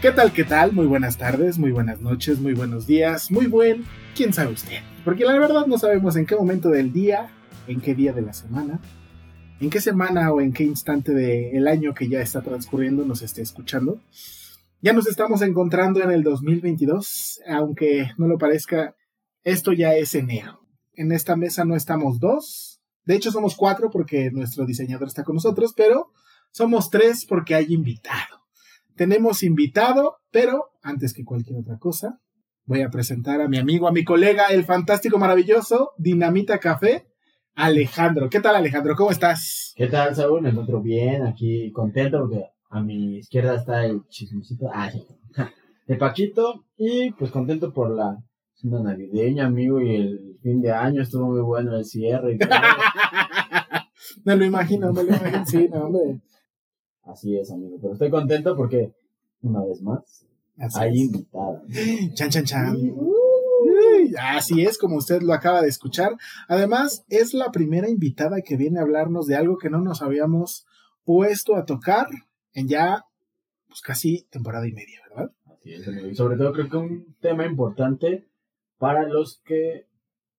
¿Qué tal, qué tal? Muy buenas tardes, muy buenas noches, muy buenos días, muy buen, quién sabe usted. Porque la verdad no sabemos en qué momento del día, en qué día de la semana, en qué semana o en qué instante del año que ya está transcurriendo nos esté escuchando. Ya nos estamos encontrando en el 2022, aunque no lo parezca, esto ya es enero. En esta mesa no estamos dos, de hecho somos cuatro porque nuestro diseñador está con nosotros, pero somos tres porque hay invitado. Tenemos invitado, pero antes que cualquier otra cosa, voy a presentar a mi amigo, a mi colega, el fantástico, maravilloso Dinamita Café, Alejandro. ¿Qué tal, Alejandro? ¿Cómo estás? ¿Qué tal, Saúl? Me encuentro bien, aquí contento porque a mi izquierda está el chismecito, ah, sí, de Paquito, y pues contento por la cena navideña, amigo, y el fin de año estuvo muy bueno el cierre y todo. Me lo imagino, me lo imagino. Sí, no, hombre. Así es, amigo, pero estoy contento porque, una vez más, Así hay es. invitada. Chan, chan, chan. Así es, como usted lo acaba de escuchar. Además, es la primera invitada que viene a hablarnos de algo que no nos habíamos puesto a tocar en ya, pues casi temporada y media, ¿verdad? Así es, amigo, y sobre todo creo que un tema importante para los que,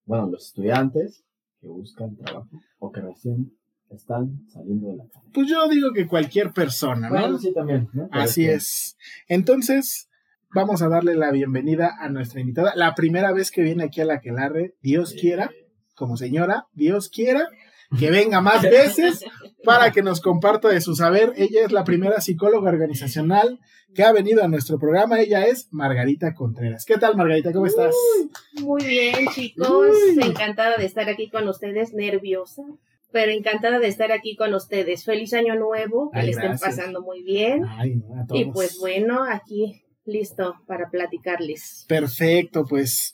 bueno, los estudiantes que buscan trabajo o que recién están saliendo de la carrera. Pues yo digo que cualquier persona, ¿no? Bueno, sí, también. ¿no? Así que- es. Entonces, vamos a darle la bienvenida a nuestra invitada. La primera vez que viene aquí a la Quelarre, Dios quiera, como señora, Dios quiera, que venga más veces para que nos comparta de su saber. Ella es la primera psicóloga organizacional que ha venido a nuestro programa. Ella es Margarita Contreras. ¿Qué tal, Margarita? ¿Cómo estás? Muy bien, chicos. Uy. Encantada de estar aquí con ustedes, nerviosa, pero encantada de estar aquí con ustedes. Feliz año nuevo, que Ay, le estén gracias. pasando muy bien. Ay, a todos. Y pues bueno, aquí listo para platicarles. Perfecto, pues,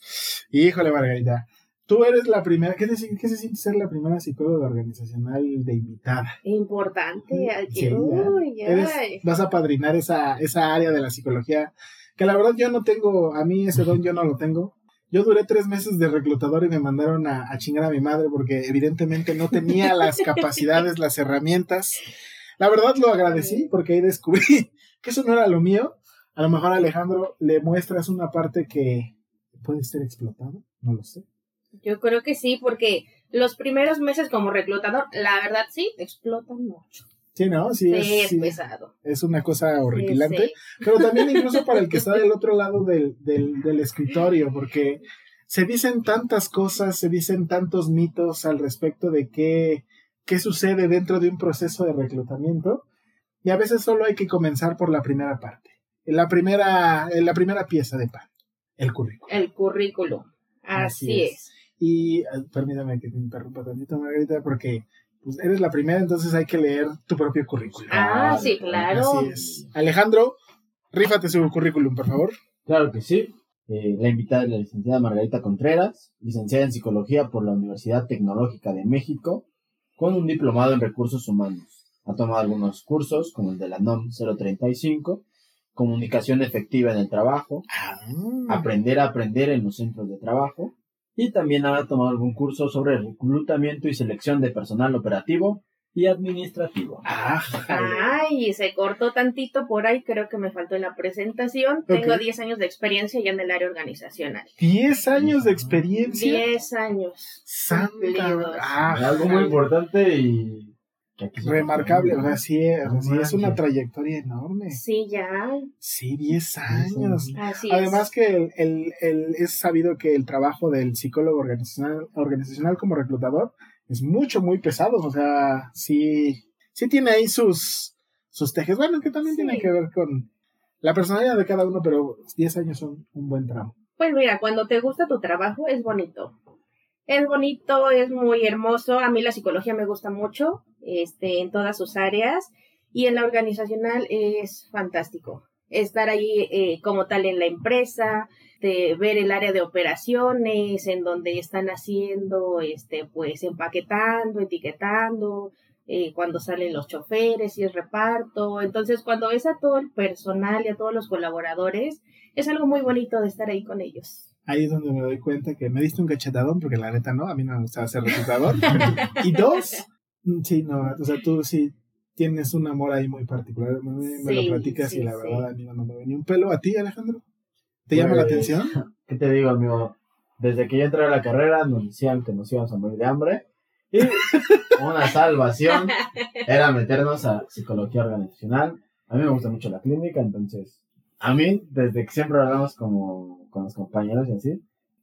híjole, Margarita. Tú eres la primera, ¿qué se, qué se siente ser la primera psicóloga organizacional de invitada? Importante, aquí. Sí, ya. Uy, Eres- ay. vas a padrinar esa, esa área de la psicología, que la verdad yo no tengo, a mí ese don yo no lo tengo. Yo duré tres meses de reclutador y me mandaron a, a chingar a mi madre porque evidentemente no tenía las capacidades, las herramientas. La verdad lo agradecí porque ahí descubrí que eso no era lo mío. A lo mejor Alejandro le muestras una parte que puede ser explotado, no lo sé. Yo creo que sí, porque los primeros meses como reclutador, la verdad sí, explotan mucho. Sí, ¿no? Sí, es, es sí, pesado. es una cosa horripilante. Sí, sí. pero también incluso para el que está del otro lado del, del, del escritorio, porque se dicen tantas cosas, se dicen tantos mitos al respecto de qué, qué sucede dentro de un proceso de reclutamiento, y a veces solo hay que comenzar por la primera parte, la primera, la primera pieza de pan, el currículum. El currículum. Así, Así es. es. Y eh, permítame que te interrumpa tantito, Margarita, porque pues, eres la primera, entonces hay que leer tu propio currículum. Ah, sí, claro. Así es. Alejandro, rífate su currículum, por favor. Claro que sí. Eh, la invitada es la licenciada Margarita Contreras, licenciada en Psicología por la Universidad Tecnológica de México, con un diplomado en Recursos Humanos. Ha tomado algunos cursos, como el de la NOM 035, comunicación efectiva en el trabajo, Ah, aprender a aprender en los centros de trabajo y también ha tomado algún curso sobre reclutamiento y selección de personal operativo y administrativo. ah. Ay, se cortó tantito por ahí, creo que me faltó en la presentación. Tengo Ok. 10 años de experiencia ya en el área organizacional. 10 años de experiencia. 10 años. Santa. Ah, algo muy importante y remarcable. O sea, sí, o sea, No sí es una trayectoria enorme. Sí, ya. Sí, 10 años. Así Además es. que el, el- el- es sabido que el trabajo del psicólogo organizacional, organizacional como reclutador es mucho, muy pesado. O sea, sí, sí tiene ahí sus, sus tejes. Bueno, que también Sí. tiene que ver con la personalidad de cada uno, pero 10 años son un buen tramo. Pues mira, cuando te gusta tu trabajo es bonito. Es bonito, es muy hermoso. A mí la psicología me gusta mucho, este, en todas sus áreas. Y en la organizacional es fantástico. Estar ahí eh, como tal en la empresa, de ver el área de operaciones, en donde están haciendo, este, pues empaquetando, etiquetando, eh, cuando salen los choferes y el reparto. Entonces, cuando ves a todo el personal y a todos los colaboradores, es algo muy bonito de estar ahí con ellos. Ahí es donde me doy cuenta que me diste un cachetadón, porque la neta no, a mí no me gusta ser reclutador. y dos, mm, sí, no, o sea, tú sí tienes un amor ahí muy particular. Me, me Sí, lo platicas sí, y la sí. verdad a mí no me mueve ni un pelo. ¿A ti, Alejandro? ¿Te llama la atención? ¿Qué te digo, amigo? Desde que yo entré a la carrera nos decían que nos íbamos a morir de hambre. Y una salvación era meternos a psicología organizacional. A mí me gusta mucho la clínica, entonces, a mí, desde que siempre hablamos como con los compañeros y así,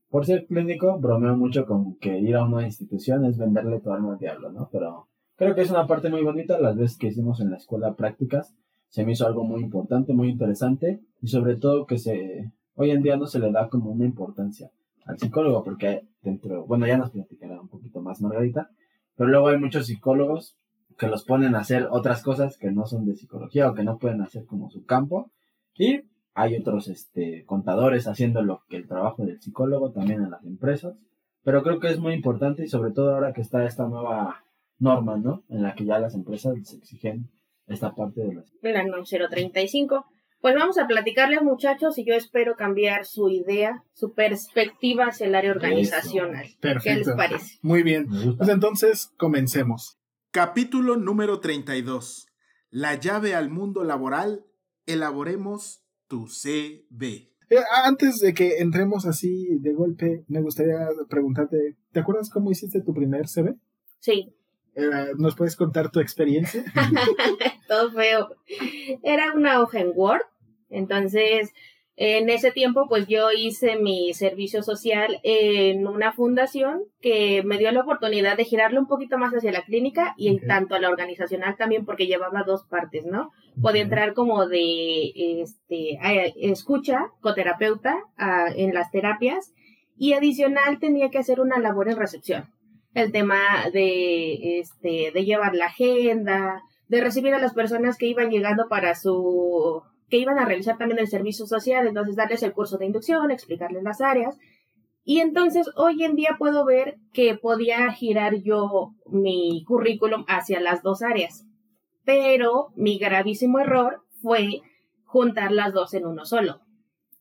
por ser clínico, bromeo mucho con que ir a una institución es venderle tu alma al diablo, ¿no? Pero creo que es una parte muy bonita. Las veces que hicimos en la escuela prácticas, se me hizo algo muy importante, muy interesante, y sobre todo que se, hoy en día no se le da como una importancia al psicólogo, porque dentro, bueno, ya nos platicará un poquito más Margarita, pero luego hay muchos psicólogos que los ponen a hacer otras cosas que no son de psicología o que no pueden hacer como su campo, y hay otros este, contadores haciendo lo que el trabajo del psicólogo también en las empresas, pero creo que es muy importante y sobre todo ahora que está esta nueva norma, ¿no? En la que ya las empresas les exigen esta parte de las... la NOM 035. Pues vamos a platicarles, muchachos, y yo espero cambiar su idea, su perspectiva hacia el área organizacional. ¿Qué les Perfecto. parece? Muy bien. Pues entonces, comencemos. Capítulo número 32. La llave al mundo laboral. Elaboremos tu CV. Eh, antes de que entremos así de golpe, me gustaría preguntarte, ¿te acuerdas cómo hiciste tu primer CV? Sí, Eh, ¿Nos puedes contar tu experiencia? todo feo. Era una hoja en Word, entonces en ese tiempo pues yo hice mi servicio social en una fundación que me dio la oportunidad de girarlo un poquito más hacia la clínica y en tanto a la organizacional también porque llevaba dos partes, ¿no? Podía entrar como de este escucha, coterapeuta a- en las terapias y adicional tenía que hacer una labor en recepción. El tema de este de llevar la agenda, de recibir a las personas que iban llegando para su que iban a realizar también el servicio social, entonces darles el curso de inducción, explicarles las áreas. Y entonces hoy en día puedo ver que podía girar yo mi currículum hacia las dos áreas. Pero mi gravísimo error fue juntar las dos en uno solo.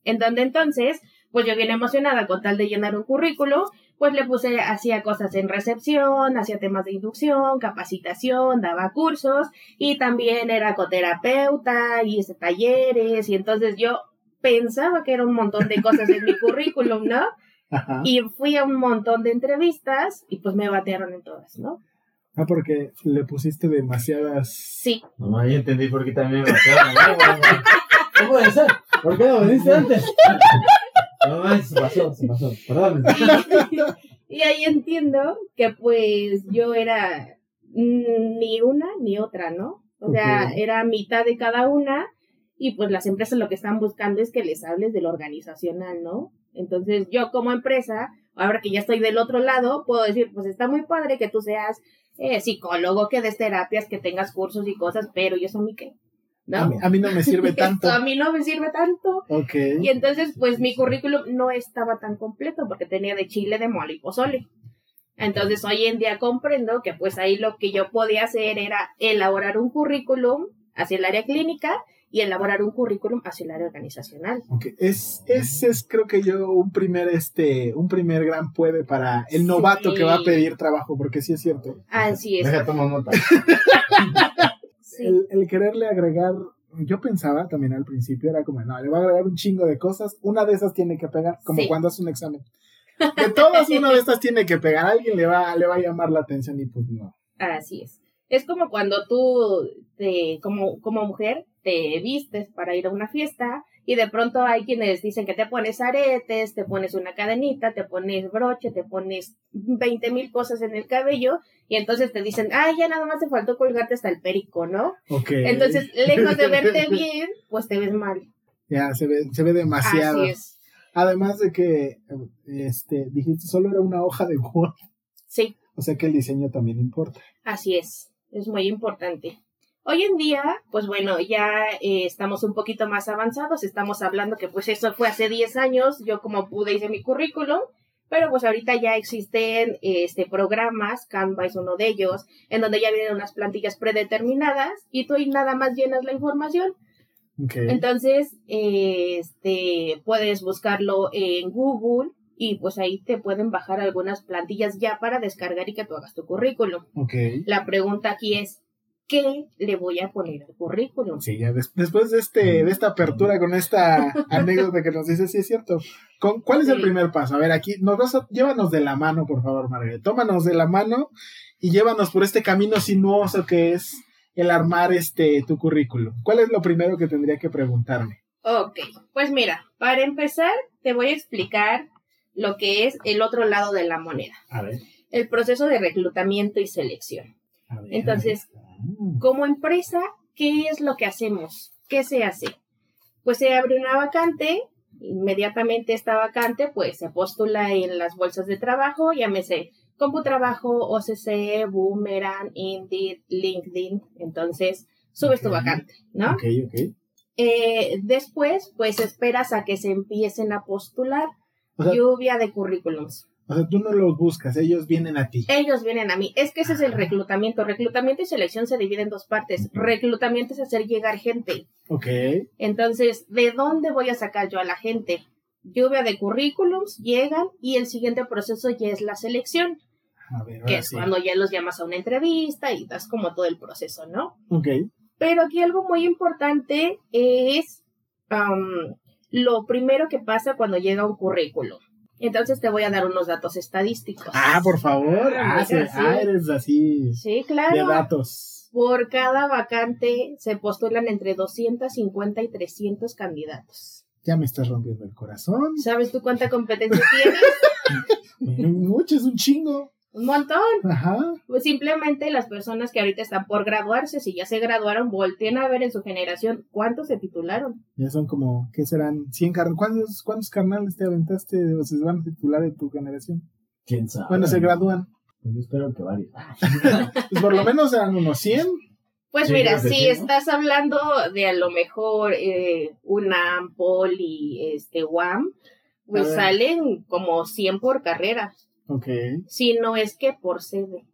En donde entonces, pues yo bien emocionada con tal de llenar un currículo, pues le puse, hacía cosas en recepción, hacía temas de inducción, capacitación, daba cursos y también era coterapeuta y hice talleres y entonces yo pensaba que era un montón de cosas en mi currículum, ¿no? Ajá. Y fui a un montón de entrevistas y pues me batearon en todas, ¿no? Ah, porque le pusiste demasiadas... Sí, No, ya entendí por qué también me batearon, No puede ser. ¿Por qué no veniste antes? Se pasó, se pasó. Perdón. y ahí entiendo que pues yo era mm, ni una ni otra, ¿no? O sea, era mitad de cada una y pues las empresas lo que están buscando es que les hables de lo organizacional, ¿no? Entonces yo como empresa, ahora que ya estoy del otro lado, puedo decir, pues está muy padre que tú seas eh, psicólogo, que des terapias, que tengas cursos y cosas, pero ¿y eso a mí qué? A, ¿No? mí, a mí no me sirve tanto. Esto a mí no me sirve tanto. Ok. Y entonces, pues mi currículum no estaba tan completo porque tenía de chile, de mole y pozole. Entonces, hoy en día comprendo que pues ahí lo que yo podía hacer era elaborar un currículum hacia el área clínica y elaborar un currículum hacia el área organizacional. Ok, Es, ese es creo que yo un primer, este, un primer gran puede para el novato Sí. que va a pedir trabajo, porque sí es cierto. Así es. Deja, tomo nota. Sí. El, el quererle agregar, yo pensaba también al principio, era como, no, le va a agregar un chingo de cosas, una de esas tiene que pegar, como Sí. cuando hace un examen. De todas, una de estas tiene que pegar, alguien le va, le va a llamar la atención y pues no. Así es. Es como cuando tú, te, como, como mujer, te vistes para ir a una fiesta y de pronto hay quienes dicen que te pones aretes, te pones una cadenita, te pones broche, te pones 20 mil cosas en el cabello y entonces te dicen, ah, ya nada más te faltó colgarte hasta el perico, ¿no? Entonces, lejos de verte bien, pues te ves mal. Ya, se ve, se ve demasiado. Así es. Además de que, este, dijiste, solo era una hoja de Word, Sí, o sea que el diseño también importa. Así es, es muy importante. Hoy en día, pues bueno, ya eh, estamos un poquito más avanzados, estamos hablando que pues eso fue hace 10 años, yo como pude hice mi currículum, pero pues ahorita ya existen este programas, Canva es uno de ellos, en donde ya vienen unas plantillas predeterminadas y tú ahí nada más llenas la información. Ok. Entonces, eh, este, puedes buscarlo en Google y pues ahí te pueden bajar algunas plantillas ya para descargar y que tú hagas tu currículum. Ok. La pregunta aquí es, ¿qué le voy a poner al currículum? Sí, ya des- después de este, de esta apertura con esta anécdota que nos dice, sí es cierto. Con, ¿Cuál es el primer paso? A ver, aquí, nos vas a- llévanos de la mano, por favor, Margaret. Tómanos de la mano y llévanos por este camino sinuoso que es el armar este tu currículum. ¿Cuál es lo primero que tendría que preguntarme? Ok, pues mira, para empezar te voy a explicar lo que es el otro lado de la moneda, A ver. el proceso de reclutamiento y selección. ver. Entonces, como empresa, ¿qué es lo que hacemos? ¿Qué se hace? Pues se abre una vacante, inmediatamente esta vacante pues se postula en las bolsas de trabajo, llámese Computrabajo, OCC, Boomerang, Indeed, LinkedIn, entonces subes tu vacante, ¿no? Ok, ok. Eh, después pues esperas a que se empiecen a postular O sea, lluvia de currículums. O sea, tú no los buscas, ellos vienen a ti. Ellos vienen a mí. Es que ese es el reclutamiento. Reclutamiento y selección se divide en dos partes. Reclutamiento es hacer llegar gente. Ok. Entonces, ¿de dónde voy a sacar yo a la gente? Lluvia de currículums, llegan y el siguiente proceso ya es la selección, A ver, que es sí. cuando ya los llamas a una entrevista y das como todo el proceso, ¿no? Ok. Pero aquí algo muy importante es lo primero que pasa cuando llega un currículum. Entonces te voy a dar unos datos estadísticos. Ah, por favor. Ah, Amiga, sí, sí. ah, eres así Sí, de claro. datos. Por cada vacante se postulan entre 250 y 300 candidatos. Ya me estás rompiendo el corazón. ¿Sabes tú cuánta competencia tienes? Mucho, es un chingo. Un montón. Ajá. Pues simplemente las personas que ahorita están por graduarse, si ya se graduaron, volteen a ver en su generación cuántos se titularon. Ya son como, ¿qué serán? 100 carnales. ¿Cuántos, ¿Cuántos carnales te aventaste o se van a titular de tu generación? ¿Quién sabe? Bueno, se gradúan. Pues yo espero que varios. Pues por lo menos serán unos 100. Pues Sí, mira, si sí, ¿no? estás hablando de a lo mejor eh, UNAM, Poli, este, UAM, pues salen como 100 por carrera, Ok. si no es que por sede.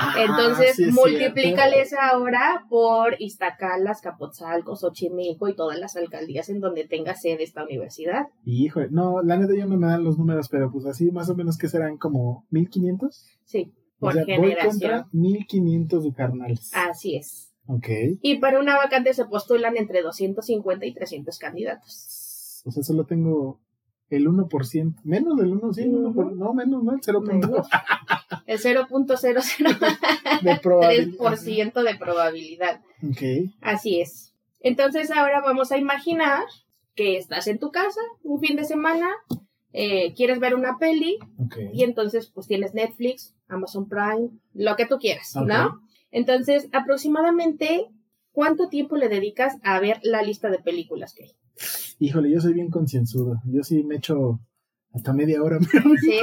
Ah, Entonces, sí es multiplícales ahora por Iztacalas, Capotzalco, Xochimilco y todas las alcaldías en donde tenga sede esta universidad. Híjole, no, la neta yo no me dan los números, pero pues así más o menos que serán como 1500. Sí, O por sea, voy generación. contra 1500 de carnales. Así es. Ok. Y para una vacante se postulan entre 250 y 300 candidatos. O sea, solo tengo el 1%. Menos del 1, sí, 1%, no, menos, no, el 0.2 Menos. El 0.00 de probabilidad. 3% de probabilidad. Ok. Así es. Entonces ahora vamos a imaginar que estás en tu casa un fin de semana, eh, quieres ver una peli y entonces pues tienes Netflix, Amazon Prime, lo que tú quieras. ¿no? Entonces aproximadamente ¿cuánto tiempo le dedicas a ver la lista de películas que hay? Híjole, yo soy bien concienzudo. Yo sí me echo hasta media hora. ¿Sí?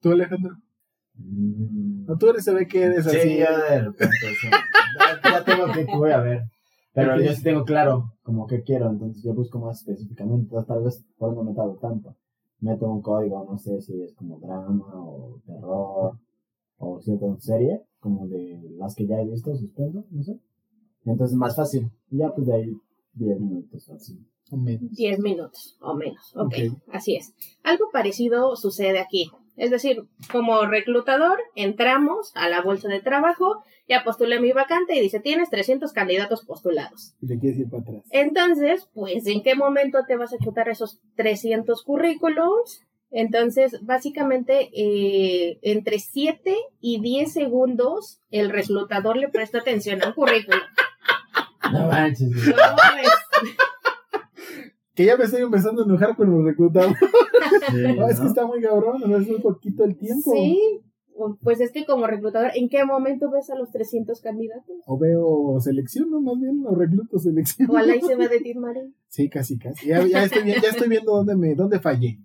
¿Tú, Alejandro? Mm. No, tú eres, se ve que eres así. Sí, ya de repente, sí. Ya, ya tengo que voy a ver. Pero yo sí tengo claro como que quiero, entonces yo busco más específicamente. Entonces, tal vez por no me tardo tanto. Meto un código, no sé si es como drama o terror o cierta serie, como de las que ya he visto, suspenso, no sé. Y entonces es más fácil. Y ya pues de ahí 10 minutos o así. O menos. 10 minutos o menos. ok, Ok. así es. Algo parecido sucede aquí. Es decir, como reclutador, entramos a la bolsa de trabajo, ya postulé mi vacante y dice, tienes 300 candidatos postulados. Y le quieres ir para atrás. Entonces, pues, ¿en qué momento te vas a chutar esos 300 currículums? Entonces, básicamente, eh, entre 7 y 10 segundos, el reclutador le presta atención al currículum. No manches. No, Que ya me estoy empezando a enojar con los reclutados. Sí, No, es que está muy cabrón, no es un poquito el tiempo. Sí, pues es que como reclutador, ¿en qué momento ves a los 300 candidatos? O veo selección, ¿no? Más bien, o recluto selección. O ahí se va de Marín. Sí, casi, casi. Ya, ya estoy, ya estoy viendo dónde me, dónde fallé.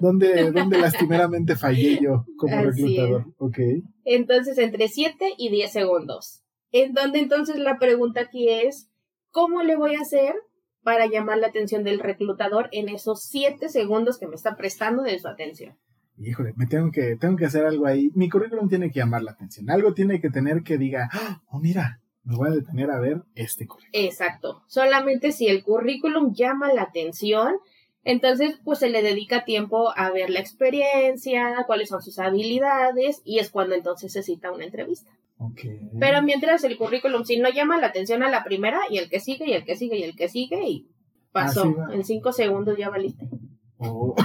Dónde, dónde lastimeramente fallé yo como Así reclutador. Ok. Entonces, entre 7 y 10 segundos. En donde entonces la pregunta aquí es, ¿cómo le voy a hacer para llamar la atención del reclutador en esos 7 segundos que me está prestando de su atención? Híjole, me tengo que, tengo que hacer algo ahí. Mi currículum tiene que llamar la atención. Algo tiene que tener que diga, oh, mira, me voy a detener a ver este currículum. Exacto. Solamente si el currículum llama la atención, entonces pues se le dedica tiempo a ver la experiencia, cuáles son sus habilidades y es cuando entonces se cita una entrevista. Pero mientras el currículum, si no llama la atención a la primera y el que sigue y el que sigue y el que sigue y pasó. En cinco segundos ya valiste. Oh.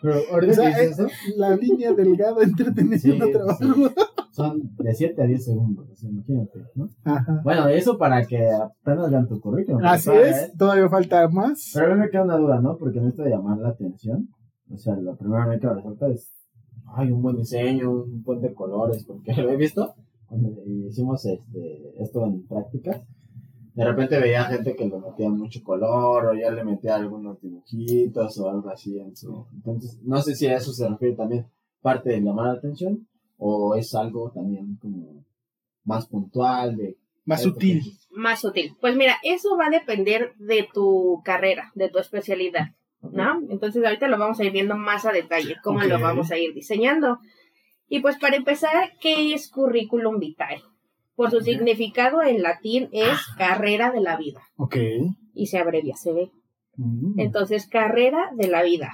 Pero O sea, es eso, la línea delgada entre teniendo Sí, trabajo. son de 7 a 10 segundos, imagínate, ¿no? Ajá. Bueno, eso para que apenas vean tu currículum. Así es, ¿eh? todavía falta más. Pero a mí me queda una duda, ¿no? Porque en esto de llamar la atención, o sea, lo primero que me resalta es, ay, un buen diseño, un buen de colores, porque lo he visto cuando hicimos este, esto en prácticas. De repente veía gente que le metía mucho color o ya le metía algunos dibujitos o algo así en su... Entonces, no sé si a eso se refiere también parte de llamar la atención o es algo también como más puntual de... Más sutil. Más útil. Pues mira, eso va a depender de tu carrera, de tu especialidad, ¿no? Entonces ahorita lo vamos a ir viendo más a detalle, cómo lo vamos a ir diseñando. Y pues para empezar, ¿qué es currículum vitae? Por su significado en latín es carrera de la vida Ok. y se abrevia, se ve. Mm. Entonces, carrera de la vida.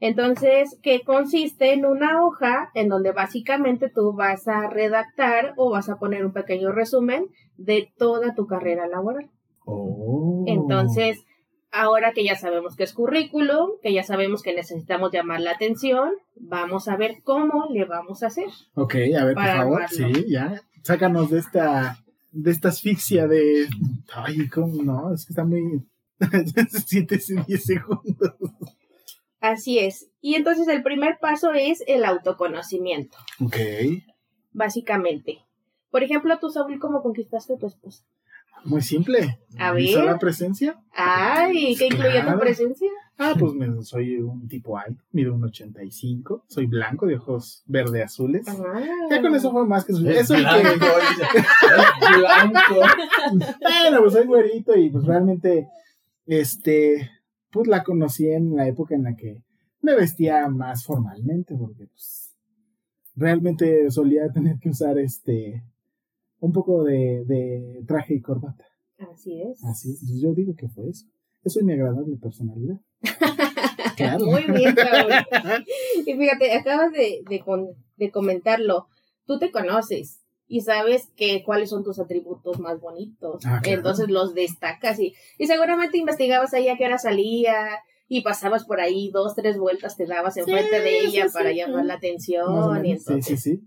Entonces, que consiste en una hoja en donde básicamente tú vas a redactar o vas a poner un pequeño resumen de toda tu carrera laboral. Oh. Entonces, ahora que ya sabemos que es currículum, que ya sabemos que necesitamos llamar la atención, vamos a ver cómo le vamos a hacer. Ok, a ver, por favor, armarlo. sí, ya. Sácanos de esta, de esta asfixia de. Ay, ¿cómo no? Es que está muy. Siete y 10 segundos. Así es. Y entonces el primer paso es el autoconocimiento, Ok. básicamente. Por ejemplo, tú, Saúl, ¿cómo conquistaste a tu esposa? Muy simple. A ¿Mi ver. sola presencia? Ay, ¿qué incluye Claro. tu presencia? Ah, pues me- soy un tipo alto, mido un 85, soy blanco de ojos verde azules. Ah. Ya con eso fue más que suficiente. Es Eso y blanco, que. Es blanco. bueno, pues soy güerito y pues realmente, este, pues la conocí en la época en la que me vestía más formalmente, porque pues realmente solía tener que usar este, un poco de, de traje y corbata. Así es. Así es, entonces yo digo que fue eso. Eso es mi agradable personalidad. Claro. Muy bien. Y fíjate, acabas de, de, con- de comentarlo. Tú te conoces y sabes que cuáles son tus atributos más bonitos. Ah, claro. Entonces los destacas y, y seguramente investigabas ahí a qué hora salía y pasabas por ahí dos, tres vueltas, te dabas enfrente de sí, ella sí, para sí. llamar la atención. Y menos. Sí, entonces, sí, sí.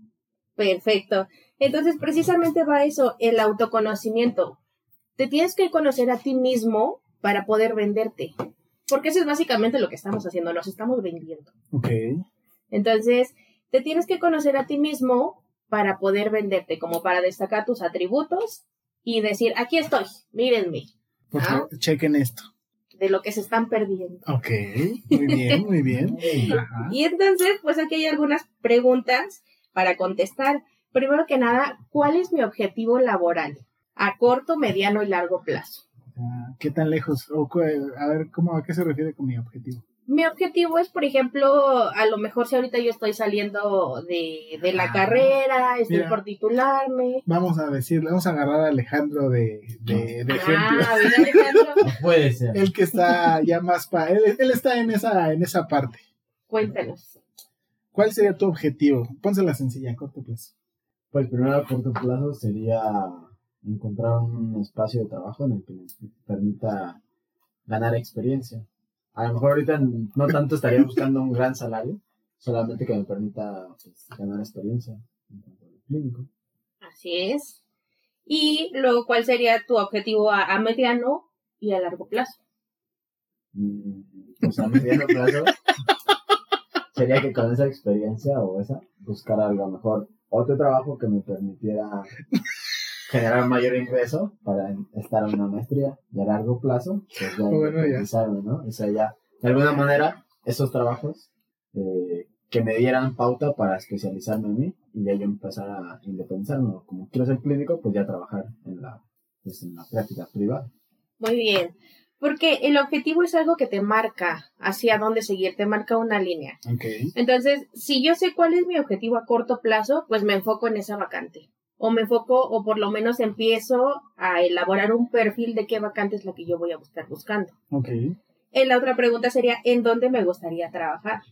Perfecto. Entonces, precisamente va eso, el autoconocimiento. Te tienes que conocer a ti mismo para poder venderte. Porque eso es básicamente lo que estamos haciendo, nos estamos vendiendo. Ok. Entonces, te tienes que conocer a ti mismo para poder venderte, como para destacar tus atributos y decir, aquí estoy, mírenme, Por Ah. favor, chequen esto. de lo que se están perdiendo. Ok, muy bien, muy bien. Ajá. Y entonces, pues aquí hay algunas preguntas para contestar. Primero que nada, ¿cuál es mi objetivo laboral? A corto, mediano y largo plazo. Ah, ¿Qué tan lejos? O a ver, ¿cómo, ¿a qué se refiere con mi objetivo? Mi objetivo es, por ejemplo, a lo mejor si ahorita yo estoy saliendo de, de la Ah, carrera, estoy mira. por titularme. Vamos a decirle, vamos a agarrar a Alejandro de, de, de ejemplo. Ah, mira, Alejandro, No puede ser. El que está ya más pa él, él está en esa, en esa parte. cuéntanos. ¿Cuál sería tu objetivo? Pónsela sencilla, a corto plazo. Pues primero a corto plazo sería encontrar un espacio de trabajo en el que me permita ganar experiencia. A lo mejor ahorita no tanto estaría buscando un gran salario, solamente que me permita pues, ganar experiencia en cuanto a lo clínico. Así es. Y luego, ¿cuál sería tu objetivo a, a mediano y a largo plazo? Mm, Pues a mediano plazo sería que con esa experiencia o esa buscar algo mejor otro trabajo que me permitiera generar mayor ingreso para estar en una maestría y a largo plazo pues ya Bueno, ya. independizarme, ¿no? O sea, ya de alguna manera esos trabajos eh, que me dieran pauta para especializarme en mí y ya yo empezar a independizarme. Como quiero ser clínico, pues ya trabajar en la, pues, en la práctica privada. Muy bien. Porque el objetivo es algo que te marca hacia dónde seguir, te marca una línea. Entonces, si yo sé cuál es mi objetivo a corto plazo, pues me enfoco en esa vacante. O me enfoco, o por lo menos empiezo a elaborar un perfil de qué vacante es la que yo voy a estar buscando. Eh, la otra pregunta sería, ¿en dónde me gustaría trabajar?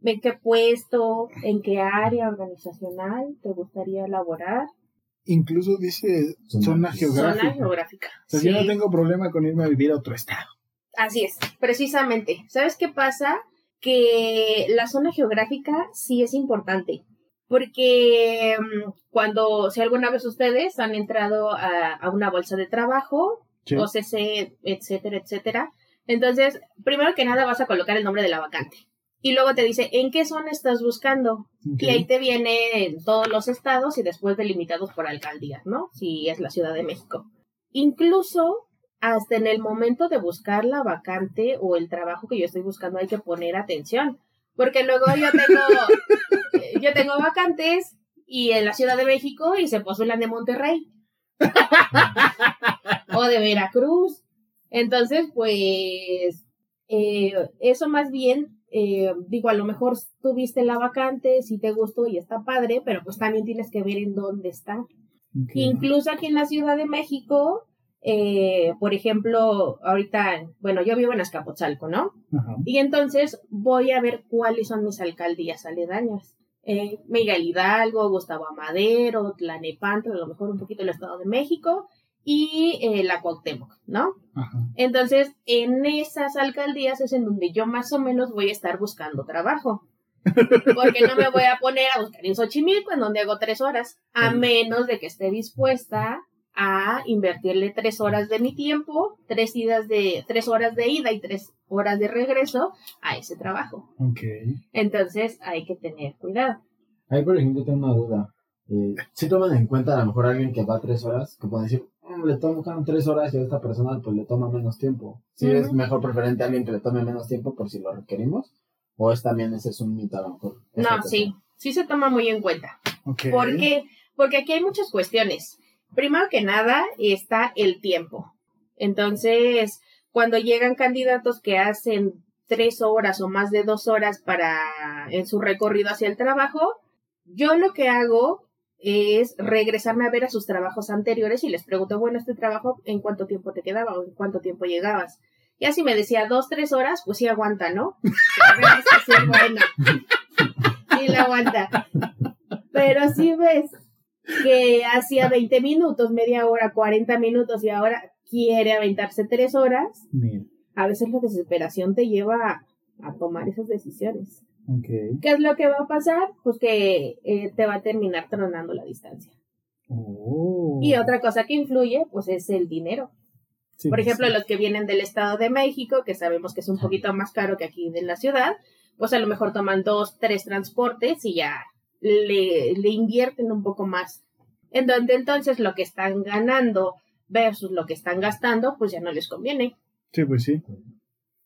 ¿En qué puesto? ¿En qué área organizacional te gustaría elaborar? Incluso dice Zona- zona geográfica. Zona geográfica. O sea, Sí. yo no tengo problema con irme a vivir a otro estado. Así es, precisamente. ¿Sabes qué pasa? Que la zona geográfica sí es importante. Porque mm, cuando, si alguna vez ustedes han entrado a, a una bolsa de trabajo, Sí. OCC, etcétera, etcétera, entonces, primero que nada vas a colocar el nombre de la vacante. Y luego te dice, ¿en qué zona estás buscando? Y ahí te vienen todos los estados y después delimitados por alcaldías, ¿no? Si es la Ciudad de México. Incluso hasta en el momento de buscar la vacante o el trabajo que yo estoy buscando hay que poner atención. Porque luego yo tengo, yo tengo vacantes y en la Ciudad de México y se postulan de Monterrey. o de Veracruz. Entonces, pues, eh, eso más bien, eh, digo, a lo mejor tuviste la vacante, si te gustó y está padre, pero pues también tienes que ver en dónde está. Incluso aquí en la Ciudad de México, eh, por ejemplo, ahorita, bueno, yo vivo en Azcapotzalco, ¿no? Ajá. Y entonces voy a ver cuáles son mis alcaldías aledañas. Eh, Miguel Hidalgo, Gustavo Amadero, Tlanepantla, a lo mejor un poquito el Estado de México y eh, la Cuauhtémoc, ¿no? Ajá. Entonces, en esas alcaldías es en donde yo más o menos voy a estar buscando trabajo. Porque no me voy a poner a buscar en Xochimilco, en donde hago tres horas, a menos de que esté dispuesta a invertirle tres horas de mi tiempo, tres idas de, tres horas de ida y tres horas de regreso a ese trabajo. Ok. Entonces hay que tener cuidado. Ahí, por ejemplo, tengo una duda. Eh, si toman en cuenta a lo mejor alguien que va tres horas, que pueden decir, "Mm, le toman tres horas y a esta persona pues le toma menos tiempo. Si es mejor preferente a alguien que le tome menos tiempo por si lo requerimos, o es también ese es un mito a lo mejor. No, cuestión. sí, sí se toma muy en cuenta. Ok. ¿Por qué? Porque aquí hay muchas cuestiones. Primero que nada está el tiempo. Entonces, cuando llegan candidatos que hacen tres horas o más de dos horas para en su recorrido hacia el trabajo, yo lo que hago es regresarme a ver a sus trabajos anteriores y les pregunto, bueno, este trabajo, ¿en cuánto tiempo te quedaba o en cuánto tiempo llegabas? Y así me decía dos, tres horas, pues sí aguanta, ¿no? Sí buena. Sí la aguanta. Pero si ves que hacía 20 minutos, media hora, 40 minutos y ahora quiere aventarse tres horas, a veces la desesperación te lleva a tomar esas decisiones. Ok. ¿Qué es lo que va a pasar? Pues que eh, te va a terminar tronando la distancia. Oh. Y otra cosa que influye, pues es el dinero. Sí, Por ejemplo, sí. los que vienen del Estado de México, que sabemos que es un poquito más caro que aquí de la ciudad, pues a lo mejor toman dos, tres transportes y ya le, le invierten un poco más. En donde entonces lo que están ganando versus lo que están gastando, pues ya no les conviene. Sí, pues sí.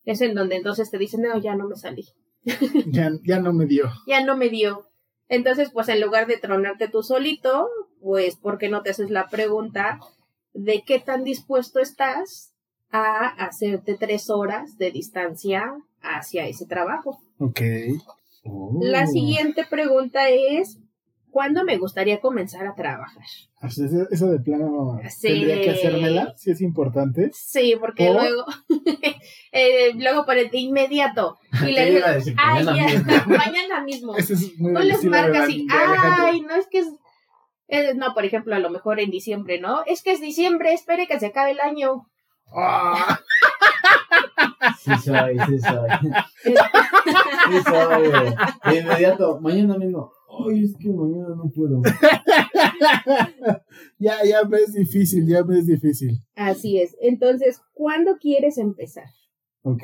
Es en donde entonces te dicen, no, ya no me salí, Ya, ya no me dio. ya no me dio. Entonces, pues en lugar de tronarte tú solito, pues, ¿por qué no te haces la pregunta de qué tan dispuesto estás a hacerte tres horas de distancia hacia ese trabajo. Ok. Oh. La siguiente pregunta es, ¿cuándo me gustaría comenzar a trabajar? Eso, eso de plano Sí. tendría que hacérmela, si es importante. Sí, porque ¿Por? luego, eh, luego por el de inmediato. Y le iba a decir, ay, mañana ya, mismo". mañana mismo. Ese es muy del les marcas y, ay, no es que es, eh, no, por ejemplo, a lo mejor en diciembre, ¿no? Es que es diciembre, espere que se acabe el año. Ah, Sí soy, sí soy. Sí soy. De inmediato, mañana mismo. Ay, es que mañana no puedo. ya, ya me es difícil, ya me es difícil. Así es. Entonces, ¿cuándo quieres empezar? Ok.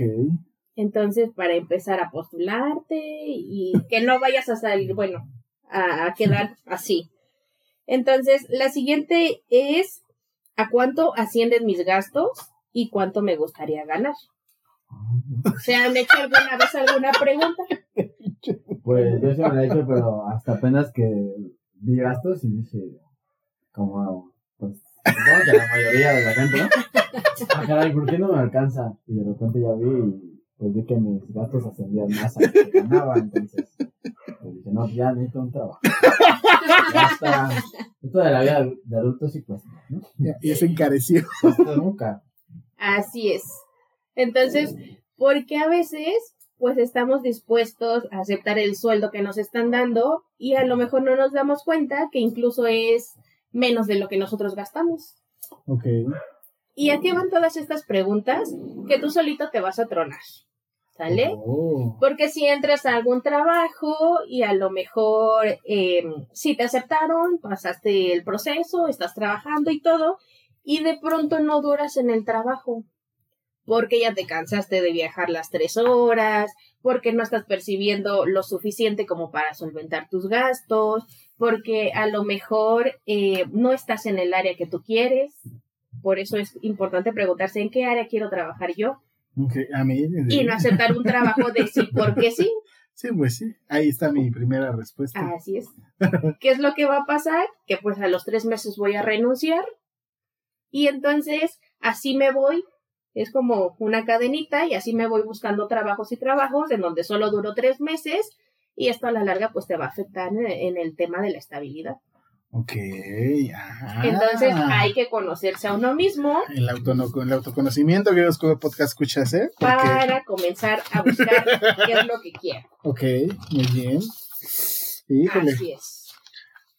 Entonces, para empezar a postularte y que no vayas a salir, bueno, a, a quedar así. Entonces, la siguiente es, ¿a cuánto ascienden mis gastos y cuánto me gustaría ganar? ¿Se han hecho alguna vez alguna pregunta? Pues yo lo he hecho, pero hasta apenas que vi gastos y dije, como, pues, supongo que la mayoría de la gente, ¿no? Ah, caray, ¿por qué no me alcanza? Y de repente ya vi y pues vi que mis gastos ascendían más a lo que ganaba, entonces, pues dije, no, ya necesito un trabajo. Ya está. Esto de la vida de adultos sí cuesta, ¿no? Ya, ya se encareció. Nunca. Así es. Entonces, porque a veces, pues estamos dispuestos a aceptar el sueldo que nos están dando y a lo mejor no nos damos cuenta que incluso es menos de lo que nosotros gastamos. Ok. Y aquí van todas estas preguntas que tú solito te vas a tronar. ¿Sale? Oh. Porque si entras a algún trabajo y a lo mejor eh, si te aceptaron, pasaste el proceso, estás trabajando y todo, y de pronto no duras en el trabajo. Porque ya te cansaste de viajar las tres horas, porque no estás percibiendo lo suficiente como para solventar tus gastos, porque a lo mejor eh, no estás en el área que tú quieres. Por eso es importante preguntarse en qué área quiero trabajar yo Ok, a mí. y no aceptar un trabajo de sí porque sí. Sí, pues sí. Ahí está mi primera respuesta. Así es. ¿Qué es lo que va a pasar? Que pues a los tres meses voy a renunciar y entonces así me voy. Es como una cadenita y así me voy buscando trabajos y trabajos en donde solo duro tres meses y esto a la larga pues te va a afectar en, el tema de la estabilidad. Ok. Ah. Entonces hay que conocerse a uno mismo El, el autoconocimiento que los podcast escuchas, ¿eh? Porque, para comenzar a buscar qué es lo que quiero. ok, muy bien. Híjole. Así es.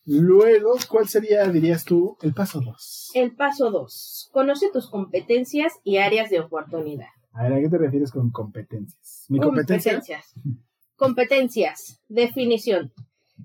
Luego, ¿cuál sería, dirías tú, el paso dos? El paso 2. Conoce tus competencias y áreas de oportunidad. A ver, ¿a qué te refieres con competencias? ¿Mi competencia? Competencias. Competencias. Definición.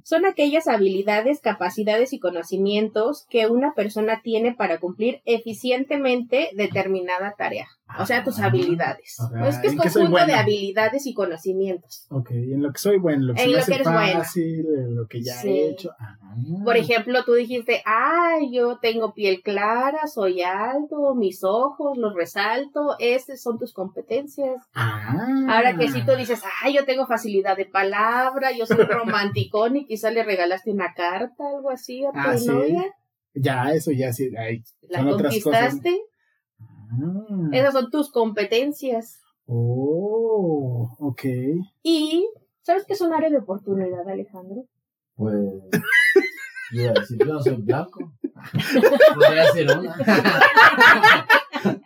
Son aquellas habilidades, capacidades y conocimientos que una persona tiene para cumplir eficientemente determinada tarea. O sea, tus Ah, habilidades. ok. es que es ¿En qué soy conjunto de habilidades y conocimientos. Ok, en lo que soy bueno, en lo que En se me lo hace que eres buena. fácil, en lo que ya Sí. he hecho. Ah. Por ejemplo, tú dijiste, ah, yo tengo piel clara, soy alto, mis ojos los resalto, esas son tus competencias. Ah. Ahora que si tú dices, ah, yo tengo facilidad de palabra, yo soy romanticón y quizá le regalaste una carta, algo así a tu sí. novia, Ya, eso ya sí. Ay, la otras cosas. Ah. esas son tus competencias. Oh, ok. Y, ¿sabes qué es un área de oportunidad, Alejandro? Pues, yo iba a decir, yo no soy blanco. Podría ser una.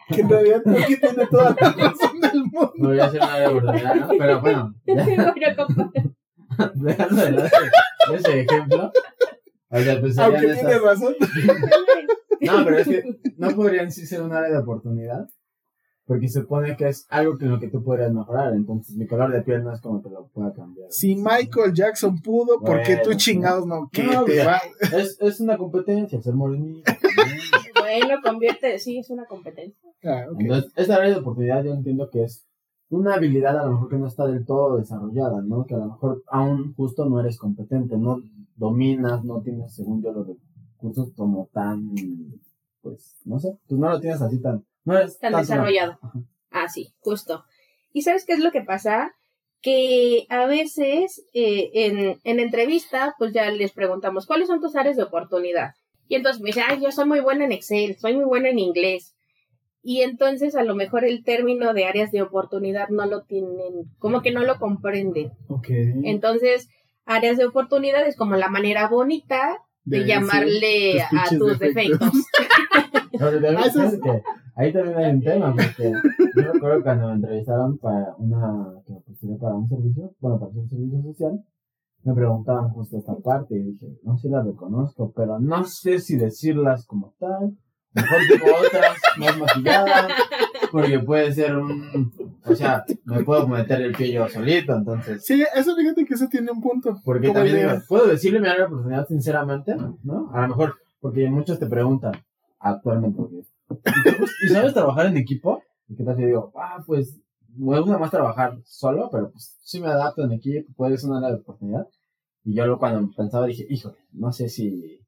Que en realidad que tiene toda la razón del mundo. Podría ser una área de oportunidad, ¿no? Pero bueno, dejando de lado ese, ese ejemplo. O sea, pues Aunque esas- tiene razón. No, pero es que no podrían sí ser un área de oportunidad. Porque se supone que es algo que en lo que tú podrías mejorar. Entonces, mi color de piel no es como que lo pueda cambiar. Si Michael Jackson pudo, ¿por qué tú chingados no? ¿Qué No, te mira. va? Es, es una competencia, ser morenito. bueno, convierte, sí, es una competencia. Ah. Entonces, esta área de oportunidad yo entiendo que es una habilidad a lo mejor que no está del todo desarrollada, ¿no? Que a lo mejor aún justo no eres competente, no dominas, no tienes, según yo, los recursos como tan, pues, no sé, pues no lo tienes así tan, no eres tan tanto- desarrollado. Ah, sí, justo. ¿Y sabes qué es lo que pasa? Que a veces eh, en, en entrevista, pues ya les preguntamos, ¿cuáles son tus áreas de oportunidad? Y entonces me dice, ay, yo soy muy buena en Excel, soy muy buena en inglés. y entonces a lo mejor el término de áreas de oportunidad no lo tienen, como que no lo comprenden. Ok. Entonces, áreas de oportunidad es como la manera bonita de, llamarle a tus defectos. defectos. Ah, ahí también hay un tema, porque yo recuerdo cuando me entrevistaron para una, que para un servicio, bueno, para hacer un servicio social, me preguntaban justo esta parte y dije, no, sí la reconozco, pero no sé si decirlas como tal, mejor digo otras más maquilladas, porque puede ser un, o sea, me puedo meter el pie yo solito, entonces, Sí, eso fíjate que eso tiene un punto. porque también digo, puedo decirle mi área de oportunidad sinceramente, ¿no? A lo mejor, porque muchos te preguntan actualmente, ¿y sabes trabajar en equipo? Y qué tal si yo digo, ah, pues, me gusta más trabajar solo, pero pues sí me adapto en equipo, puede ser una área de oportunidad. Y yo luego cuando pensaba dije, híjole, no sé si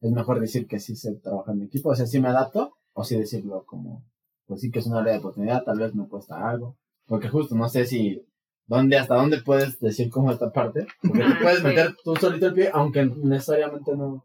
es mejor decir que sí sé trabajar en equipo, o sea, sí me adapto, o sí decirlo como, pues sí que es una área de oportunidad, tal vez me cuesta algo. Porque justo no sé si dónde, hasta dónde puedes decir como esta parte. Porque Ah, puedes sí. meter tú solito el pie, aunque necesariamente no,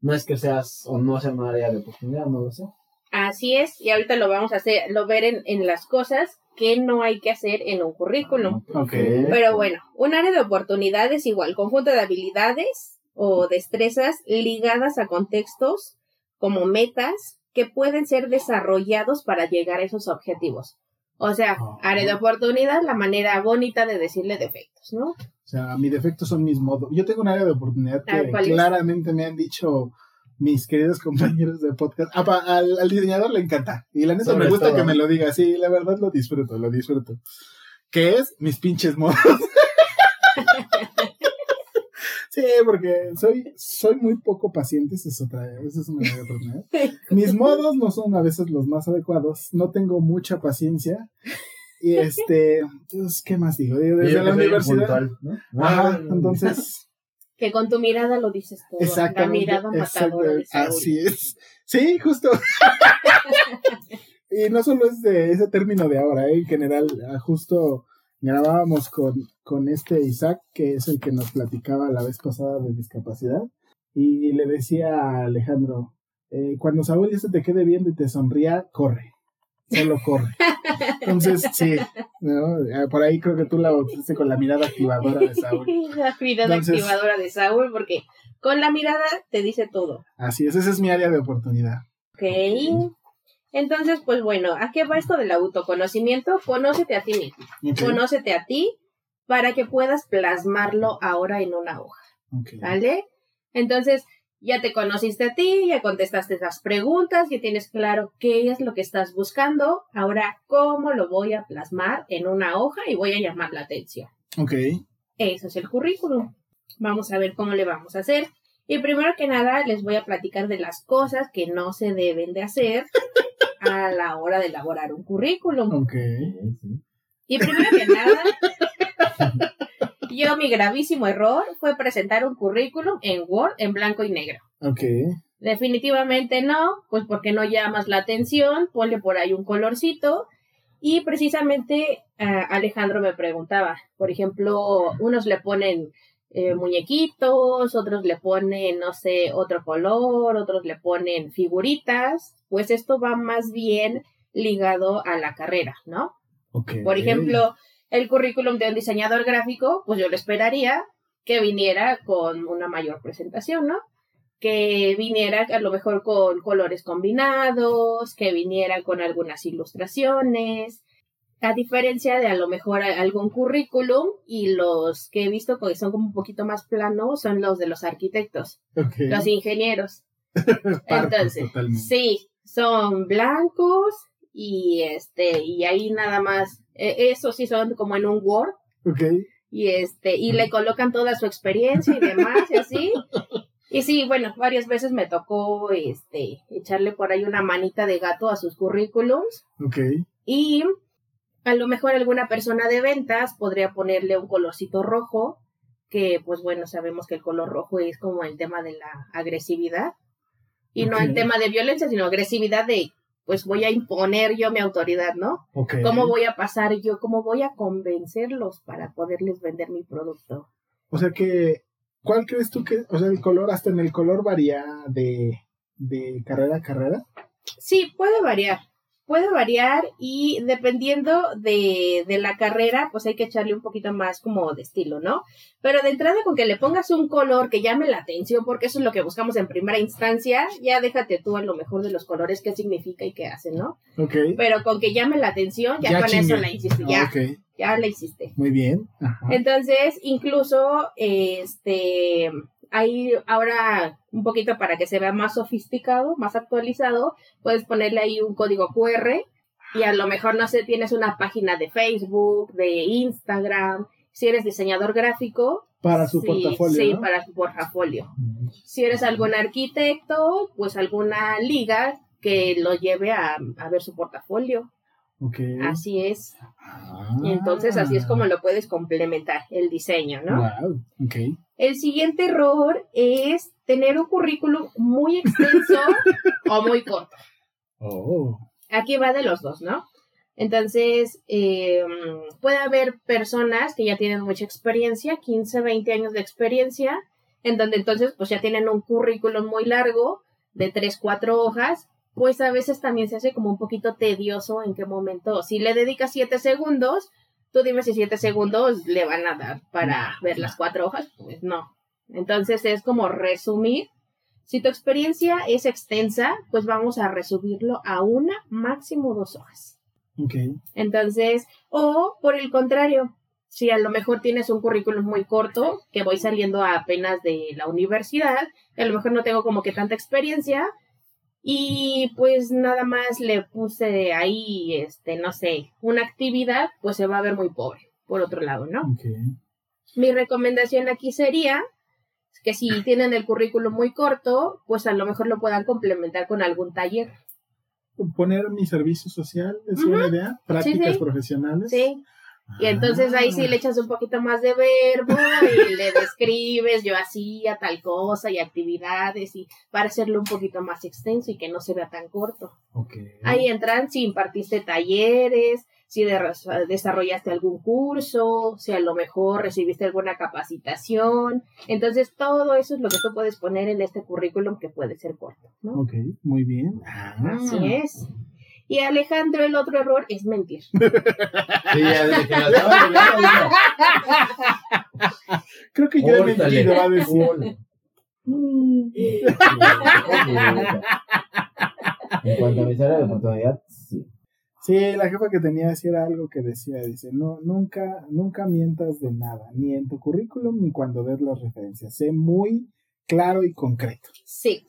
no es que seas o no sea una área de oportunidad, no lo sé. Así es, y ahorita lo vamos a hacer, lo ver en, en las cosas que no hay que hacer en un currículum. Ok. Pero bueno, un área de oportunidades igual, conjunto de habilidades o destrezas ligadas a contextos como metas que pueden ser desarrollados para llegar a esos objetivos. O sea, área de oportunidad, la manera bonita de decirle defectos, ¿no? O sea, mi defecto son mis modos. Yo tengo un área de oportunidad que claramente me han dicho mis queridos compañeros de podcast. Ah, pa- al, al diseñador le encanta. Y la neta Sobre me gusta todo. que me lo diga. Sí, la verdad lo disfruto, lo disfruto. Que es mis pinches modos. sí, porque soy, soy muy poco paciente. Esa es otra, esa es una. Mis modos no son a veces los más adecuados. No tengo mucha paciencia. Y este, entonces, ¿qué más digo? Desde yo la universidad. impuntual, ¿no? Ajá, Ah, entonces, Que con tu mirada lo dices todo. La exactamente. mirada matadora de así es. Sí, justo. y no solo es de ese término de ahora, ¿eh? en general, ah, justo grabábamos con, con este Isaac, que es el que nos platicaba la vez pasada de discapacidad, y le decía a Alejandro, eh, cuando Saúl ya se te quede viendo y te sonría, corre, solo corre. Entonces, sí, ¿no? Eh, por ahí creo que tú la bautizaste con la mirada activadora de Saúl. La mirada Entonces- activadora de Saúl, porque con la mirada te dice todo. Así es, esa es mi área de oportunidad. Ok. Entonces, pues bueno, ¿a qué va esto del autoconocimiento? Conócete a ti mismo. Conócete a ti para que puedas plasmarlo ahora en una hoja. ¿vale? Entonces, ya te conociste a ti, ya contestaste esas preguntas, ya tienes claro qué es lo que estás buscando. Ahora, ¿cómo lo voy a plasmar en una hoja y voy a llamar la atención? Ok, Eso es el currículum. Vamos a ver cómo le vamos a hacer. Y primero que nada, les voy a platicar de las cosas que no se deben de hacer a la hora de elaborar un currículum. ok. Y primero que nada, yo mi gravísimo error fue presentar un currículum en Word en blanco y negro. Ok, Definitivamente no, pues porque no llamas la atención, ponle por ahí un colorcito. Y precisamente ah, Alejandro me preguntaba, por ejemplo, unos le ponen eh, muñequitos, otros le ponen, no sé, otro color, otros le ponen figuritas, pues esto va más bien ligado a la carrera, ¿no? ok. Por ejemplo, el currículum de un diseñador gráfico, pues yo le esperaría que viniera con una mayor presentación, ¿no? Que viniera a lo mejor con colores combinados, que viniera con algunas ilustraciones, a diferencia de a lo mejor algún currículum y los que he visto que son como un poquito más planos son los de los arquitectos, los ingenieros. Entonces, totalmente. sí, son blancos y este y ahí nada más eh, eso sí son como en un Word. Y este y le colocan toda su experiencia y demás y así. Y sí, bueno, varias veces me tocó este echarle por ahí una manita de gato a sus currículums. Y a lo mejor alguna persona de ventas podría ponerle un colorcito rojo, que pues bueno, sabemos que el color rojo es como el tema de la agresividad. Y no el tema de violencia, sino agresividad de, pues voy a imponer yo mi autoridad, ¿no? Ok. ¿Cómo voy a pasar yo? ¿Cómo voy a convencerlos para poderles vender mi producto? O sea que, ¿cuál crees tú que, o sea, el color, hasta en el color varía de, de carrera a carrera? Sí, puede variar. Puede variar y dependiendo de, de la carrera, pues hay que echarle un poquito más como de estilo, ¿no? Pero de entrada con que le pongas un color que llame la atención, porque eso es lo que buscamos en primera instancia, ya déjate tú a lo mejor de los colores, qué significa y qué hace, ¿no? Ok. Pero con que llame la atención, ya, Ya con eso la hiciste, ya, ya la hiciste. muy bien. Ajá. Entonces, incluso, este, hay ahora un poquito para que se vea más sofisticado, más actualizado, puedes ponerle ahí un código QR y a lo mejor, no sé, tienes una página de Facebook, de Instagram, si eres diseñador gráfico. Para su sí, portafolio. Sí, ¿no? para tu portafolio. Si eres algún arquitecto, pues alguna liga que lo lleve a, a ver su portafolio. Ok. Así es. Ah. Y entonces así es como lo puedes complementar, el diseño, ¿no? Wow. Ok. El siguiente error es tener un currículum muy extenso o muy corto. Oh. Aquí va de los dos, ¿no? Entonces, eh, puede haber personas que ya tienen mucha experiencia, 15, 20 años de experiencia, en donde entonces pues ya tienen un currículum muy largo, de 3, 4 hojas, pues a veces también se hace como un poquito tedioso en qué momento, si le dedicas 7 segundos, tú dime si 7 segundos le van a dar para ver las cuatro hojas, pues no. Entonces es como resumir. Si tu experiencia es extensa, pues vamos a resumirlo a una, máximo dos hojas. Ok. Entonces, o por el contrario, si a lo mejor tienes un currículum muy corto, que voy saliendo apenas de la universidad, que a lo mejor no tengo como que tanta experiencia, y pues nada más le puse ahí, este, no sé, una actividad, pues se va a ver muy pobre, por otro lado, ¿no? Mi recomendación aquí sería que si tienen el currículum muy corto, pues a lo mejor lo puedan complementar con algún taller. Poner mi servicio social es una idea. Prácticas sí. profesionales. Sí. Y entonces ahí sí Ah. le echas un poquito más de verbo y le describes, yo hacía tal cosa y actividades y para hacerlo un poquito más extenso y que no se vea tan corto. Ahí entran si impartiste talleres, si de- desarrollaste algún curso, si a lo mejor recibiste alguna capacitación. Entonces todo eso es lo que tú puedes poner en este currículum que puede ser corto, ¿no? Ok, muy bien. Ah. Así es. Y Alejandro, el otro error es mentir. Sí, ya desde que la estaba leyendo, Creo que yo he mentido, a decir. "Órale". En cuanto a mis áreas de oportunidad, sí. Sí, la jefa que tenía sí era algo que decía, dice, no, nunca, nunca mientas de nada, ni en tu currículum ni cuando des las referencias. Sé muy claro y concreto. Sí,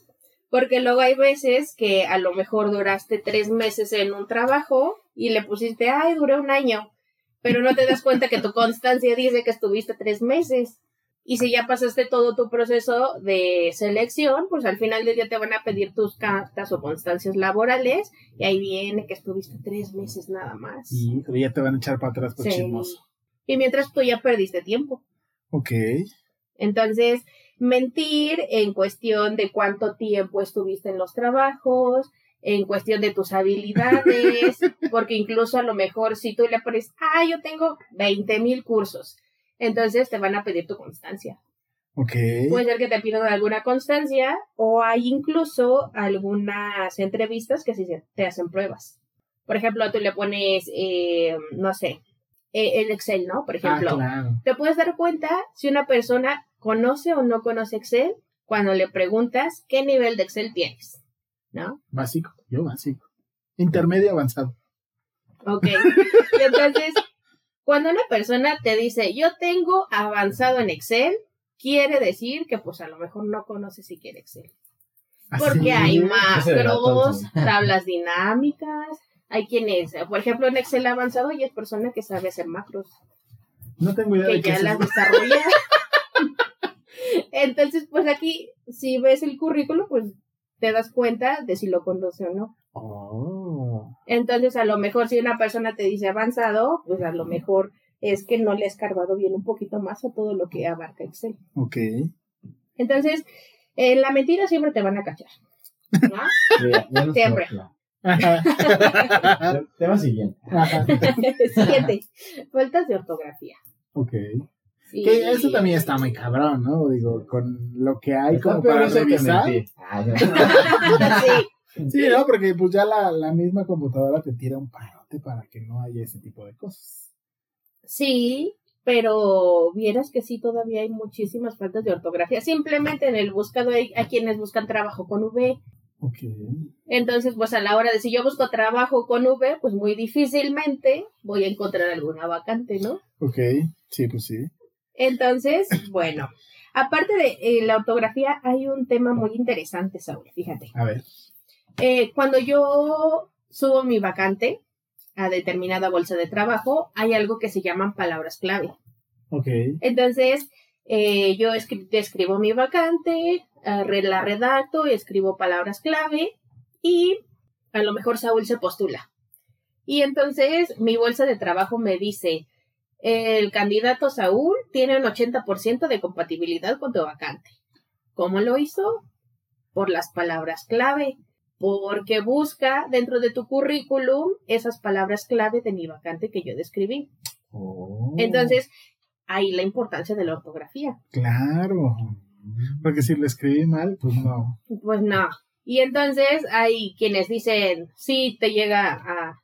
porque luego hay veces que a lo mejor duraste tres meses en un trabajo y le pusiste, ay, duré un año, pero no te das cuenta que tu constancia dice que estuviste tres meses. Y si ya pasaste todo tu proceso de selección, pues al final del día te van a pedir tus cartas o constancias laborales y ahí viene que estuviste tres meses nada más. Y ya te van a echar para atrás por Sí. chismoso. Y mientras tú ya perdiste tiempo. Ok. Entonces, mentir en cuestión de cuánto tiempo estuviste en los trabajos, en cuestión de tus habilidades, porque incluso a lo mejor si tú le pones, ah, yo tengo 20 mil cursos, entonces te van a pedir tu constancia. Ok. Puede ser que te pidan alguna constancia o hay incluso algunas entrevistas que sí te hacen pruebas. Por ejemplo, tú le pones, eh, no sé, eh, el Excel, ¿no? Por Ah, ejemplo, claro. te puedes dar cuenta si una persona conoce o no conoce Excel cuando le preguntas qué nivel de Excel tienes, ¿no? Básico. Yo básico. Intermedio avanzado. Ok. Entonces, cuando una persona te dice, yo tengo avanzado en Excel, quiere decir que pues a lo mejor no conoce siquiera Excel. Porque Así. hay macros, tablas dinámicas, hay quienes, por ejemplo, en Excel avanzado y es persona que sabe hacer macros. No tengo idea que de qué ya es las desarrolla. Entonces, pues aquí, si ves el currículo, pues te das cuenta de si lo conoce o no. Oh. Entonces, a lo mejor si una persona te dice avanzado, pues a lo mejor es que no le has cargado bien un poquito más a todo lo que abarca Excel. Ok. Entonces, en la mentira siempre te van a cachar. Siempre. Tema siguiente. Siguiente, faltas de ortografía. Ok. Sí. Que eso también está muy cabrón, ¿no? Digo, con lo que hay Está como para revisar. sí, Sí, no, porque pues ya la, la misma computadora te tira un parote para que no haya ese tipo de cosas. Sí, pero vieras que sí, todavía hay muchísimas faltas de ortografía. Simplemente en el buscado hay, hay quienes buscan trabajo con V. Ok. Entonces, pues a la hora de si yo busco trabajo con V, pues muy difícilmente voy a encontrar alguna vacante, ¿no? Ok, sí, pues sí. Entonces, bueno, aparte de eh, la ortografía, hay un tema muy interesante, Saúl, fíjate. A ver. Eh, cuando yo subo mi vacante a determinada bolsa de trabajo, hay algo que se llaman palabras clave. Ok. Entonces, eh, yo escri- escribo mi vacante, la redacto, escribo palabras clave y a lo mejor Saúl se postula. Y entonces mi bolsa de trabajo me dice, el candidato Saúl tiene un 80% de compatibilidad con tu vacante. ¿Cómo lo hizo? Por las palabras clave, porque busca dentro de tu currículum esas palabras clave de mi vacante que yo describí. Oh, Entonces, ahí la importancia de la ortografía. Claro. Porque si lo escribí mal, pues no. Pues no. Y entonces hay quienes dicen, sí, te llega a,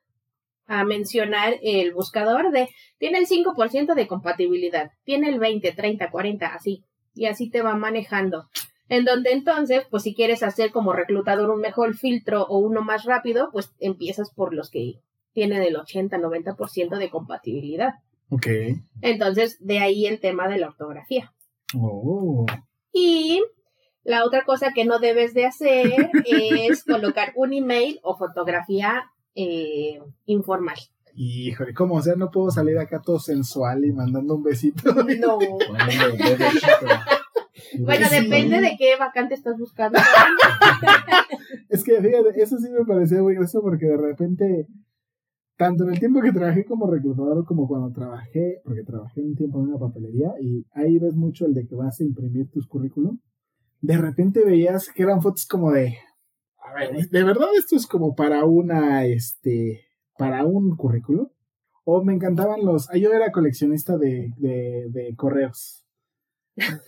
a mencionar el buscador de, tiene el 5% de compatibilidad, tiene el 20, 30, 40, así. Y así te va manejando. En donde entonces, pues si quieres hacer como reclutador un mejor filtro o uno más rápido, pues empiezas por los que tienen el 80, 90% de compatibilidad. Ok. Entonces, de ahí el tema de la ortografía. Oh. Y la otra cosa que no debes de hacer es colocar un email o fotografía eh, informal. Híjole, ¿cómo? O sea, no puedo salir acá todo sensual y mandando un besito. No. Bueno, depende de qué vacante estás buscando. Es que fíjate, eso sí me parecía muy gracioso porque de repente, tanto en el tiempo que trabajé como reclutador como cuando trabajé, porque trabajé un tiempo en una papelería y ahí ves mucho el de que vas a imprimir tus currículum, de repente veías que eran fotos como de, a ver, ¿de verdad esto es como para una, este, para un currículum? O me encantaban los, ah, yo era coleccionista de, de, de correos.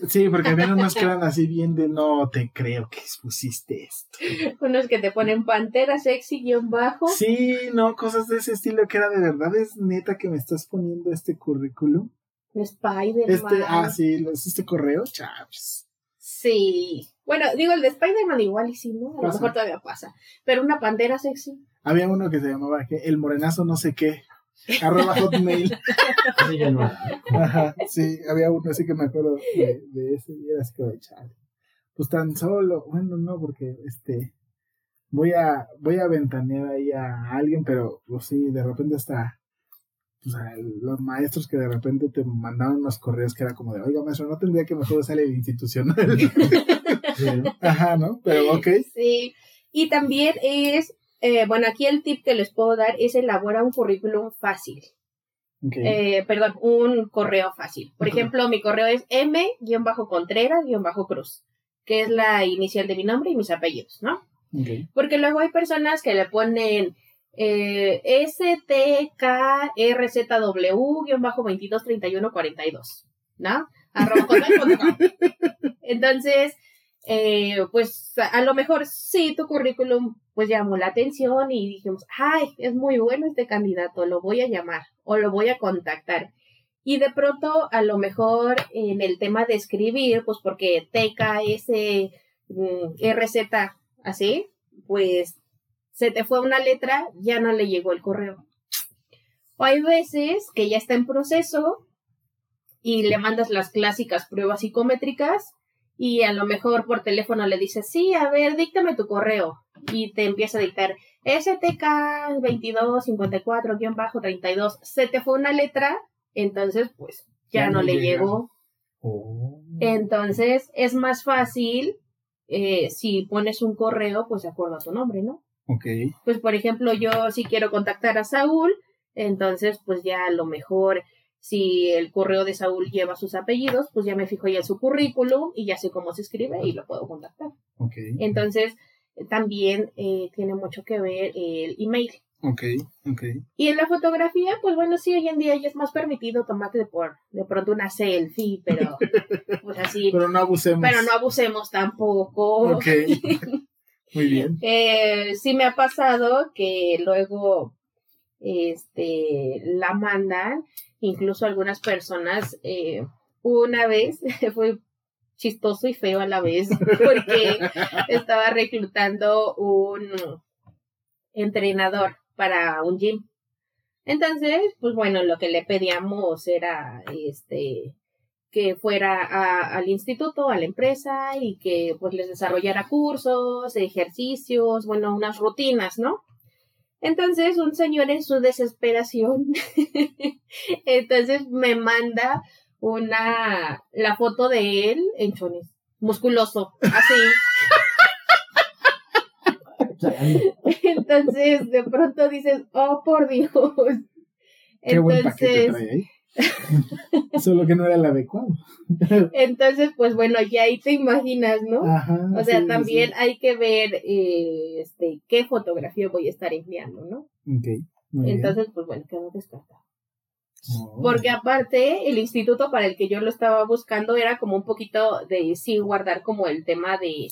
Sí, porque había unos que eran así bien de no te creo que pusiste esto. Unos que te ponen pantera sexy guion bajo. Sí, no, cosas de ese estilo que era de verdad, es neta que me estás poniendo este currículum. Spider-Man. Este, ah, sí, los- este correo, chaps. Sí. Bueno, digo, el de Spider-Man igual y sí, ¿no? A lo Pasa. mejor todavía pasa. Pero una pantera sexy. Había uno que se llamaba que el morenazo no sé qué, arroba hotmail. No. Ajá, sí, había uno así que me acuerdo de, de ese y era así como de chale. Pues tan solo, bueno, no, porque este voy a voy a ventanear ahí a alguien, pero pues sí, de repente hasta pues, a los maestros que de repente te mandaban unos correos que era como de, oiga maestro, no tendría que mejor usar el institucional. Ajá, ¿no? Pero ok. Sí. Y también es, eh, bueno, aquí el tip que les puedo dar es elaborar un currículum fácil. Eh, perdón, un correo fácil. Por ejemplo, mi correo es m-contreras-cruz, que es la inicial de mi nombre y mis apellidos, ¿no? Porque luego hay personas que le ponen eh, STKRZW-223142, ¿no? Entonces, eh, pues a, a lo mejor sí, tu currículum pues llamó la atención y dijimos, ay, es muy bueno este candidato, lo voy a llamar o lo voy a contactar. Y de pronto, a lo mejor en el tema de escribir, pues porque TKS, mm, RZ, así, pues se te fue una letra, ya no le llegó el correo. O hay veces que ya está en proceso y le mandas las clásicas pruebas psicométricas y a lo mejor por teléfono le dices, sí, a ver, díctame tu correo y te empieza a dictar STK 2254-32. Se te fue una letra, entonces pues ya, Ya no, no le llega. llegó. Oh. Entonces es más fácil eh, si pones un correo, pues de acuerdo a tu nombre, ¿no? Ok. Pues por ejemplo, yo si quiero contactar a Saúl, entonces pues ya a lo mejor si el correo de Saúl lleva sus apellidos, pues ya me fijo ya en su currículum y ya sé cómo se escribe y lo puedo contactar. Ok. Entonces también eh, tiene mucho que ver el email. Ok. Ok. Y en la fotografía, pues bueno, sí, hoy en día ya es más permitido tomarte por, de pronto una selfie, pero pues así, Pero no abusemos. pero no abusemos tampoco. Ok. Muy bien. Eh, sí me ha pasado que luego este la mandan, incluso algunas personas, eh, una vez fue chistoso y feo a la vez, porque estaba reclutando un entrenador para un gym. Entonces, pues bueno, lo que le pedíamos era este que fuera a- al instituto, a la empresa y que pues les desarrollara cursos, ejercicios, bueno, unas rutinas, ¿no? Entonces, un señor en su desesperación, entonces me manda una, la foto de él en chones, musculoso, así. Entonces, de pronto dices, oh, por Dios. Qué buen paquete Entonces, trae ahí. Solo que no era el adecuado. entonces, pues bueno, ya ahí te imaginas, ¿no? Ajá. O sea, sí, también sí. hay que ver eh, este, qué fotografía voy a estar enviando, ¿no? Ok, muy bien. Entonces, pues bueno, quedó descartado. Oh. Porque aparte, el instituto para el que yo lo estaba buscando era como un poquito de sí guardar como el tema de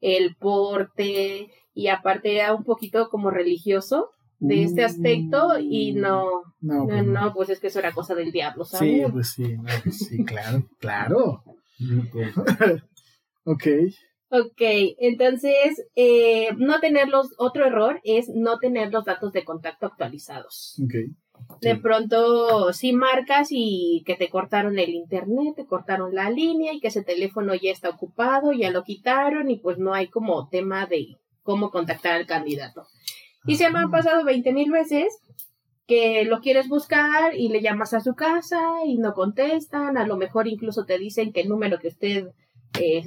el porte y aparte era un poquito como religioso de este aspecto y no, No, no, pues no, pues es que eso era cosa del diablo, Sí, ¿sabes? pues sí, no, pues sí, claro, claro. ok, Ok, entonces, eh, no tener los, otro error es no tener los datos de contacto actualizados. ok. De Sí. pronto, si marcas y que te cortaron el internet, te cortaron la línea y que ese teléfono ya está ocupado, ya lo quitaron y pues no hay como tema de cómo contactar al candidato. Y se me han pasado 20 mil veces que lo quieres buscar y le llamas a su casa y no contestan, a lo mejor incluso te dicen que el número que usted eh,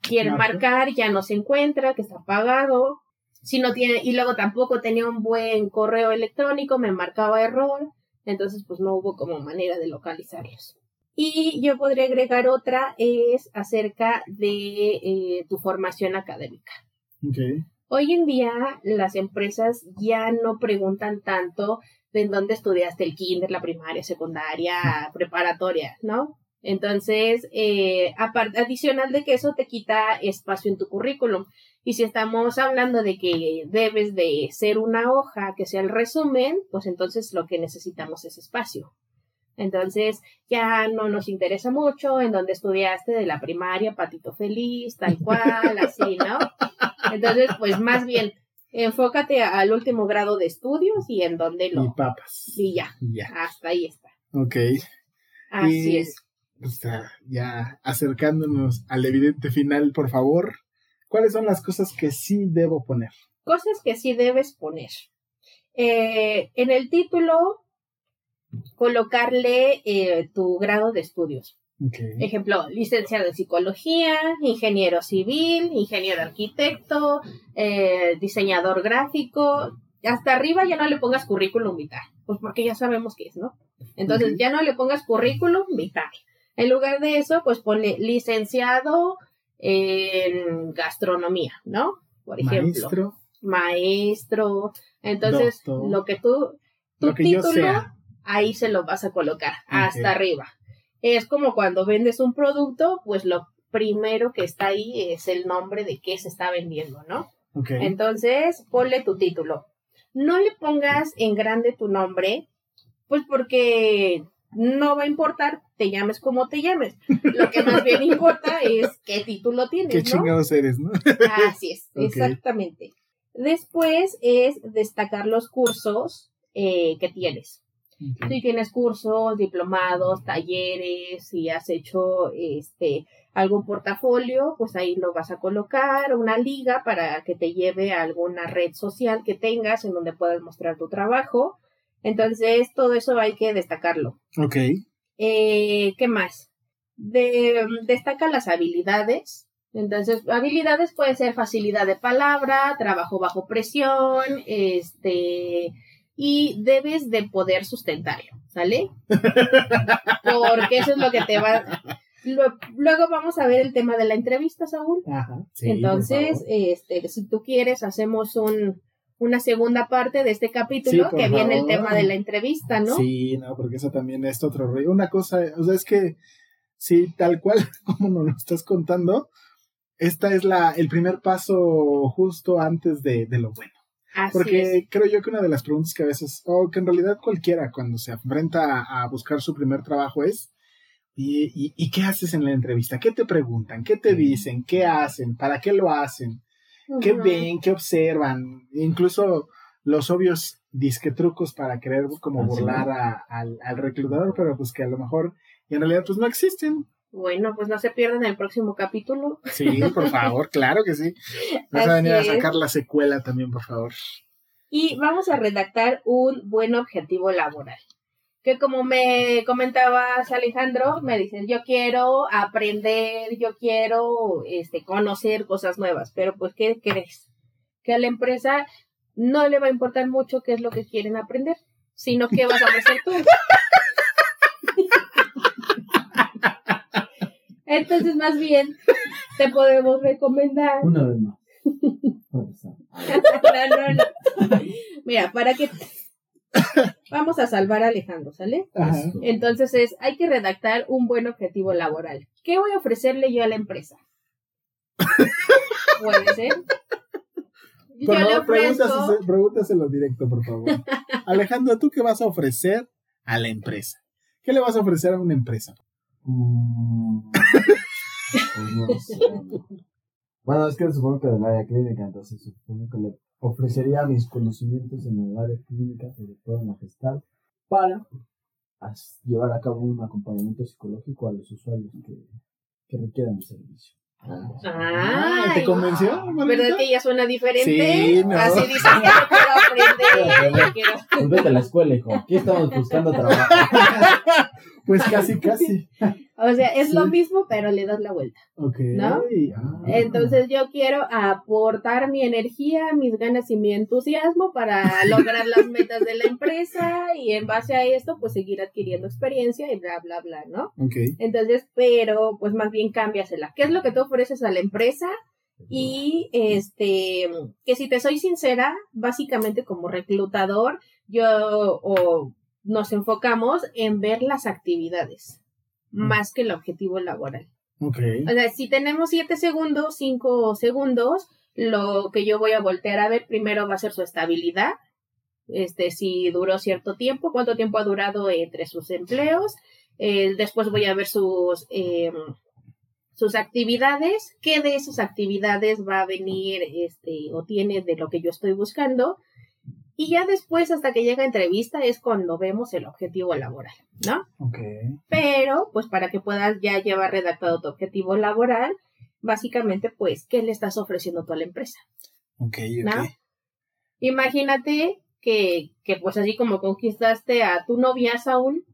quiere Marca. marcar ya no se encuentra, que está apagado. Si no tiene, y luego tampoco tenía un buen correo electrónico, me marcaba error, entonces pues no hubo como manera de localizarlos. Y yo podría agregar otra, es acerca de eh, tu formación académica. Ok. Hoy en día las empresas ya no preguntan tanto de en dónde estudiaste el kinder, la primaria, secundaria, preparatoria, ¿no? Entonces, eh, aparte, adicional de que eso te quita espacio en tu currículum. Y si estamos hablando de que debes de ser una hoja que sea el resumen, pues entonces lo que necesitamos es espacio. Entonces, ya no nos interesa mucho en dónde estudiaste de la primaria, patito feliz, tal cual, así, ¿no? Entonces, pues más bien, enfócate al último grado de estudios y en dónde Y lo... papas. Y ya, Y ya. hasta ahí está. Ok. Así Y, es. pues, ya acercándonos al evidente final, por favor. ¿Cuáles son las cosas que sí debo poner? Cosas que sí debes poner. Eh, en el título, colocarle eh, tu grado de estudios. Ejemplo, licenciado en psicología, ingeniero civil, ingeniero arquitecto, eh, diseñador gráfico. Hasta arriba ya no le pongas currículum vital, pues porque ya sabemos qué es, ¿no? Entonces ya no le pongas currículum vital. En lugar de eso, pues ponle licenciado en gastronomía, ¿no? Por ejemplo, Maestro, maestro. Entonces, Doctor. lo que tú, tu lo que yo título, sea. Ahí se lo vas a colocar, hasta arriba. Es como cuando vendes un producto, pues lo primero que está ahí es el nombre de qué se está vendiendo, ¿no? Entonces, ponle tu título. No le pongas en grande tu nombre, pues porque no va a importar, te llames como te llames. Lo que más bien importa es qué título tienes, Qué ¿no? chingados eres, ¿no? Así es, exactamente. Después es destacar los cursos eh, que tienes. Ok. Si tienes cursos, diplomados, talleres, si has hecho este algún portafolio, pues ahí lo vas a colocar, una liga para que te lleve a alguna red social que tengas en donde puedas mostrar tu trabajo. Entonces, todo eso hay que destacarlo. Ok. Eh, ¿Qué más? De, destaca las habilidades. Entonces, habilidades puede ser facilidad de palabra, trabajo bajo presión, este, y debes de poder sustentarlo, ¿sale? Porque eso es lo que te va. Luego vamos a ver el tema de la entrevista, Saúl. Ajá. Sí, Entonces, este, si tú quieres, hacemos un, una segunda parte de este capítulo Sí, que viene el tema de la entrevista, ¿no? Sí, no, porque eso también es otro rollo. Una cosa, o sea, es que sí, tal cual como nos lo estás contando, esta es la, el primer paso justo antes de, de lo bueno. Así Porque es. creo yo que una de las preguntas que a veces, o que en realidad cualquiera cuando se enfrenta a buscar su primer trabajo es, ¿y, y, y qué haces en la entrevista? ¿Qué te preguntan? ¿Qué te dicen? ¿Qué hacen? ¿Para qué lo hacen? ¿Qué ven? ¿Qué observan? Incluso los obvios disque trucos para querer como burlar a- al, al reclutador, pero pues que a lo mejor en realidad pues no existen. Bueno, pues no se pierdan el próximo capítulo. Sí, por favor, claro que sí. Vas a venir a sacar la secuela también, por favor. Y vamos a redactar un buen objetivo laboral. Que como me comentabas Alejandro, me dices, yo quiero aprender, yo quiero este, conocer cosas nuevas, pero pues ¿qué crees? Que a la empresa no le va a importar mucho qué es lo que quieren aprender, sino qué vas a ofrecer tú. Entonces, más bien, te podemos recomendar Una vez más. Puede ser. no, no, no. Mira, para que vamos a salvar a Alejandro, ¿sale? Ajá. Entonces es, hay que redactar un buen objetivo laboral. ¿Qué voy a ofrecerle yo a la empresa? Puede ser. Yo le favor, ofrezco, pregúntaselo, pregúntaselo directo, por favor. Alejandro, ¿tú qué vas a ofrecer a la empresa? ¿Qué le vas a ofrecer a una empresa? Mm, pues no sé. Bueno, es que supongo que del área clínica, entonces supongo que le ofrecería mis conocimientos en el área clínica, sobre todo en la gestal, para llevar a cabo un acompañamiento psicológico a los usuarios que, que requieran el servicio. Ay, ¿Te convenció? ¿verdad que ya suena diferente? Sí, no. Así dice que yo quiero aprender, yo quiero... Pues vete a la escuela, hijo. Aquí estamos buscando trabajo. Pues casi, casi. O sea, es lo mismo, pero le das la vuelta. Ok. ¿No? Ah. Entonces yo quiero aportar mi energía, mis ganas y mi entusiasmo para lograr las metas de la empresa y en base a esto pues seguir adquiriendo experiencia y bla, bla, bla, ¿no? Ok. Entonces, pero pues más bien cámbiasela. ¿Qué es lo que tú ofreces a la empresa? Y este, que si te soy sincera, básicamente como reclutador, yo o nos enfocamos en ver las actividades más que el objetivo laboral. O sea, si tenemos siete segundos, cinco segundos, lo que yo voy a voltear a ver primero va a ser su estabilidad. Este, si duró cierto tiempo, cuánto tiempo ha durado entre sus empleos. Eh, después voy a ver sus, eh, sus actividades, qué de esas actividades va a venir, este, o tiene de lo que yo estoy buscando. Y ya después, hasta que llega entrevista, es cuando vemos el objetivo laboral, ¿no? Ok. pero pues para que puedas ya llevar redactado tu objetivo laboral, básicamente pues, ¿qué le estás ofreciendo tú a la empresa? Ok, ¿No? ok. Imagínate que, que pues así como conquistaste a tu novia Saúl,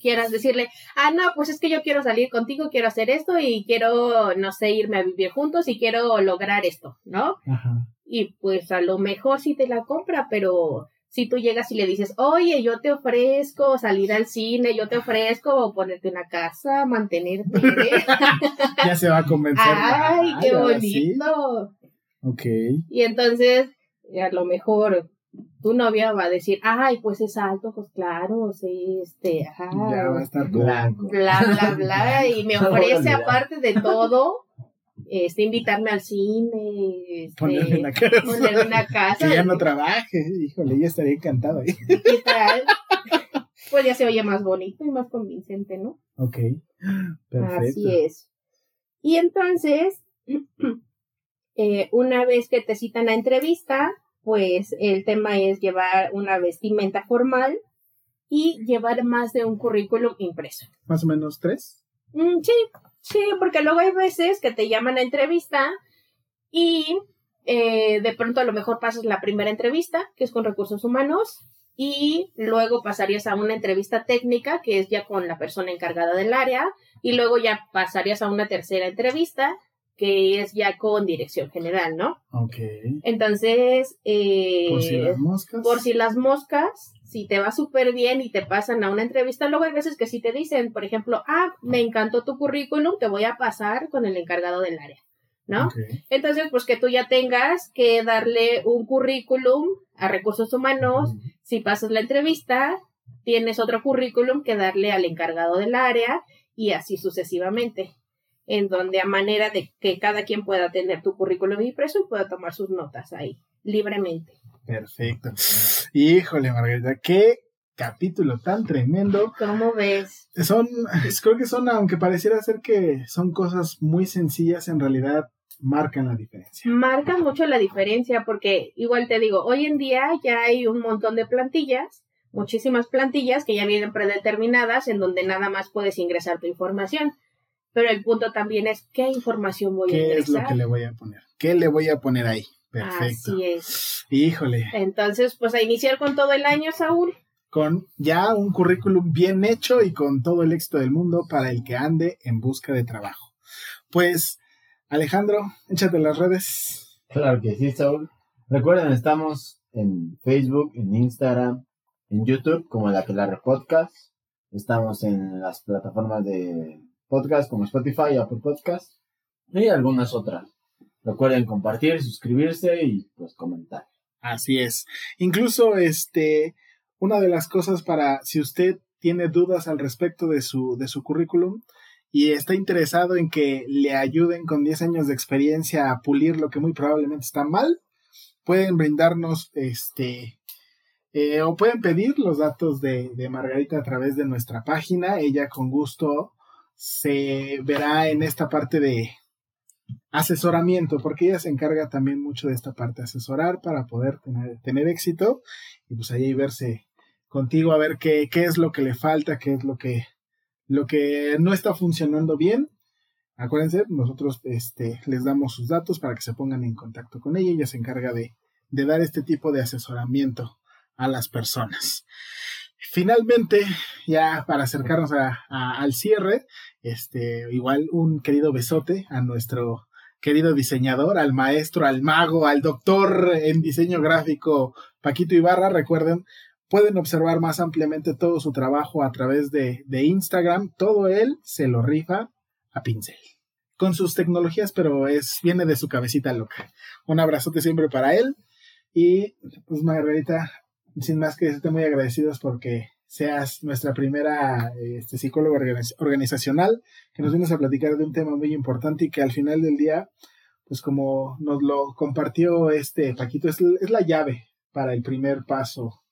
quieras decirle, ah, no, pues es que yo quiero salir contigo, quiero hacer esto y quiero, no sé, irme a vivir juntos y quiero lograr esto, ¿no? Ajá. Y pues a lo mejor sí te la compra, pero si tú llegas y le dices, oye, yo te ofrezco salir al cine, yo te ofrezco ponerte una casa, mantenerte. Ya se va a convencer. Ay, qué sí. bonito. Ok. Y entonces, a lo mejor tu novia va a decir, ay, pues es alto, pues claro, sí, este, ajá, Ya va a estar Blanco. bla, bla, bla, y me ofrece aparte de todo, este, invitarme al cine, este, casa. ponerme una casa. Que ya no trabaje. Híjole, ya estaría encantado. ¿Qué tal? Pues ya se oye más bonito y más convincente, ¿no? Ok. Perfecto. Así es. Y entonces, eh, una vez que te citan a entrevista, pues el tema es llevar una vestimenta formal y llevar más de un currículum impreso. Más o menos tres. Mm, sí, sí, porque luego hay veces que te llaman a entrevista y eh, de pronto a lo mejor pasas la primera entrevista, que es con recursos humanos, y luego pasarías a una entrevista técnica, que es ya con la persona encargada del área, y luego ya pasarías a una tercera entrevista, que es ya con dirección general, ¿no? Ok. Entonces, eh, Por si las moscas. por si las moscas, si te va súper bien y te pasan a una entrevista, luego hay veces que sí te dicen, por ejemplo, ah, me encantó tu currículum, te voy a pasar con el encargado del área, ¿no? Entonces, pues que tú ya tengas que darle un currículum a recursos humanos, si pasas la entrevista, tienes otro currículum que darle al encargado del área y así sucesivamente. en donde a manera de que cada quien pueda tener tu currículum impreso y pueda tomar sus notas ahí, libremente. Perfecto. Híjole, Margarita, qué capítulo tan tremendo. ¿Cómo ves? Son, creo que son, aunque pareciera ser que son cosas muy sencillas, en realidad marcan la diferencia. Marca mucho la diferencia porque igual te digo, hoy en día ya hay un montón de plantillas, muchísimas plantillas que ya vienen predeterminadas en donde nada más puedes ingresar tu información. Pero el punto también es qué información voy a ingresar. ¿Qué es lo que le voy a poner? ¿Qué le voy a poner ahí? Perfecto. Así es. Híjole. Entonces, pues a iniciar con todo el año, Saúl. Con ya un currículum bien hecho y con todo el éxito del mundo para el que ande en busca de trabajo. Pues, Alejandro, échate las redes. Claro que sí, Saúl. Recuerden, estamos en Facebook, en Instagram, en YouTube como la que la podcast. Estamos en las plataformas de podcast como Spotify, Apple Podcast y algunas otras. Recuerden compartir, suscribirse y pues comentar. Así es. Incluso este una de las cosas para si usted tiene dudas al respecto de su de su currículum y está interesado en que le ayuden con 10 años de experiencia a pulir lo que muy probablemente está mal, pueden brindarnos este eh, o pueden pedir los datos de, de Margarita a través de nuestra página. Ella con gusto se verá en esta parte de asesoramiento, porque ella se encarga también mucho de esta parte, asesorar para poder tener, tener éxito y pues ahí verse contigo a ver qué, qué es lo que le falta, qué es lo que, lo que no está funcionando bien. Acuérdense, nosotros este, les damos sus datos para que se pongan en contacto con ella. Ella se encarga de, de dar este tipo de asesoramiento a las personas. Finalmente, ya para acercarnos al cierre, este, igual un querido besote a nuestro querido diseñador, al maestro, al mago, al doctor en diseño gráfico Paquito Ibarra. Recuerden, pueden observar más ampliamente todo su trabajo a través de, de Instagram. Todo él se lo rifa a pincel. Con sus tecnologías, pero es, viene de su cabecita loca. Un abrazote siempre para él. Y pues Margarita, sin más que decirte muy agradecidos porque seas nuestra primera este, psicóloga organizacional, que nos vienes a platicar de un tema muy importante y que al final del día, pues como nos lo compartió este Paquito, es, es la llave para el primer paso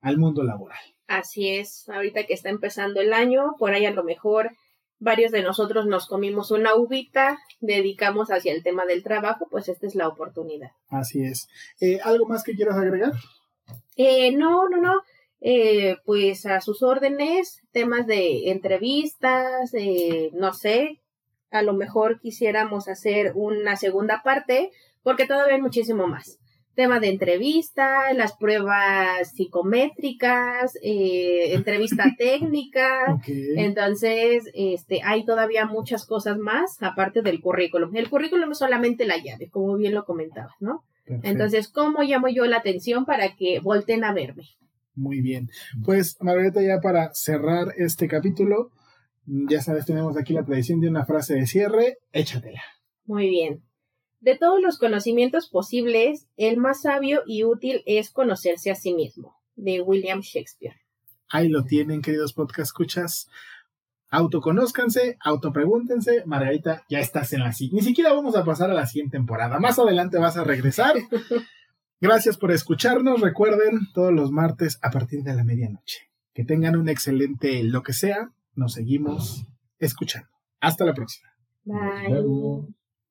al mundo laboral. Así es, ahorita que está empezando el año, por ahí a lo mejor varios de nosotros nos comimos una uvita, dedicamos hacia el tema del trabajo, pues esta es la oportunidad. Así es. Eh, ¿Algo más que quieras agregar? Eh, no, no, no. Eh, pues a sus órdenes, temas de entrevistas, eh, no sé, a lo mejor quisiéramos hacer una segunda parte, porque todavía hay muchísimo más. Tema de entrevista, las pruebas psicométricas, eh, entrevista técnica. Okay. Entonces, este, hay todavía muchas cosas más aparte del currículum. El currículum es solamente la llave, como bien lo comentabas, ¿no? Perfecto. Entonces, ¿cómo llamo yo la atención para que volten a verme? Muy bien. Pues, Margarita, ya para cerrar este capítulo, ya sabes, tenemos aquí la tradición de una frase de cierre. Échatela. Muy bien. De todos los conocimientos posibles, el más sabio y útil es conocerse a sí mismo, de William Shakespeare. Ahí lo tienen, queridos podcast escuchas. Autoconózcanse, autopregúntense. Margarita, ya estás en la siguiente. Ni siquiera vamos a pasar a la siguiente temporada. Más adelante vas a regresar. Gracias por escucharnos. Recuerden, todos los martes a partir de la medianoche. Que tengan un excelente lo que sea. Nos seguimos escuchando. Hasta la próxima. Bye.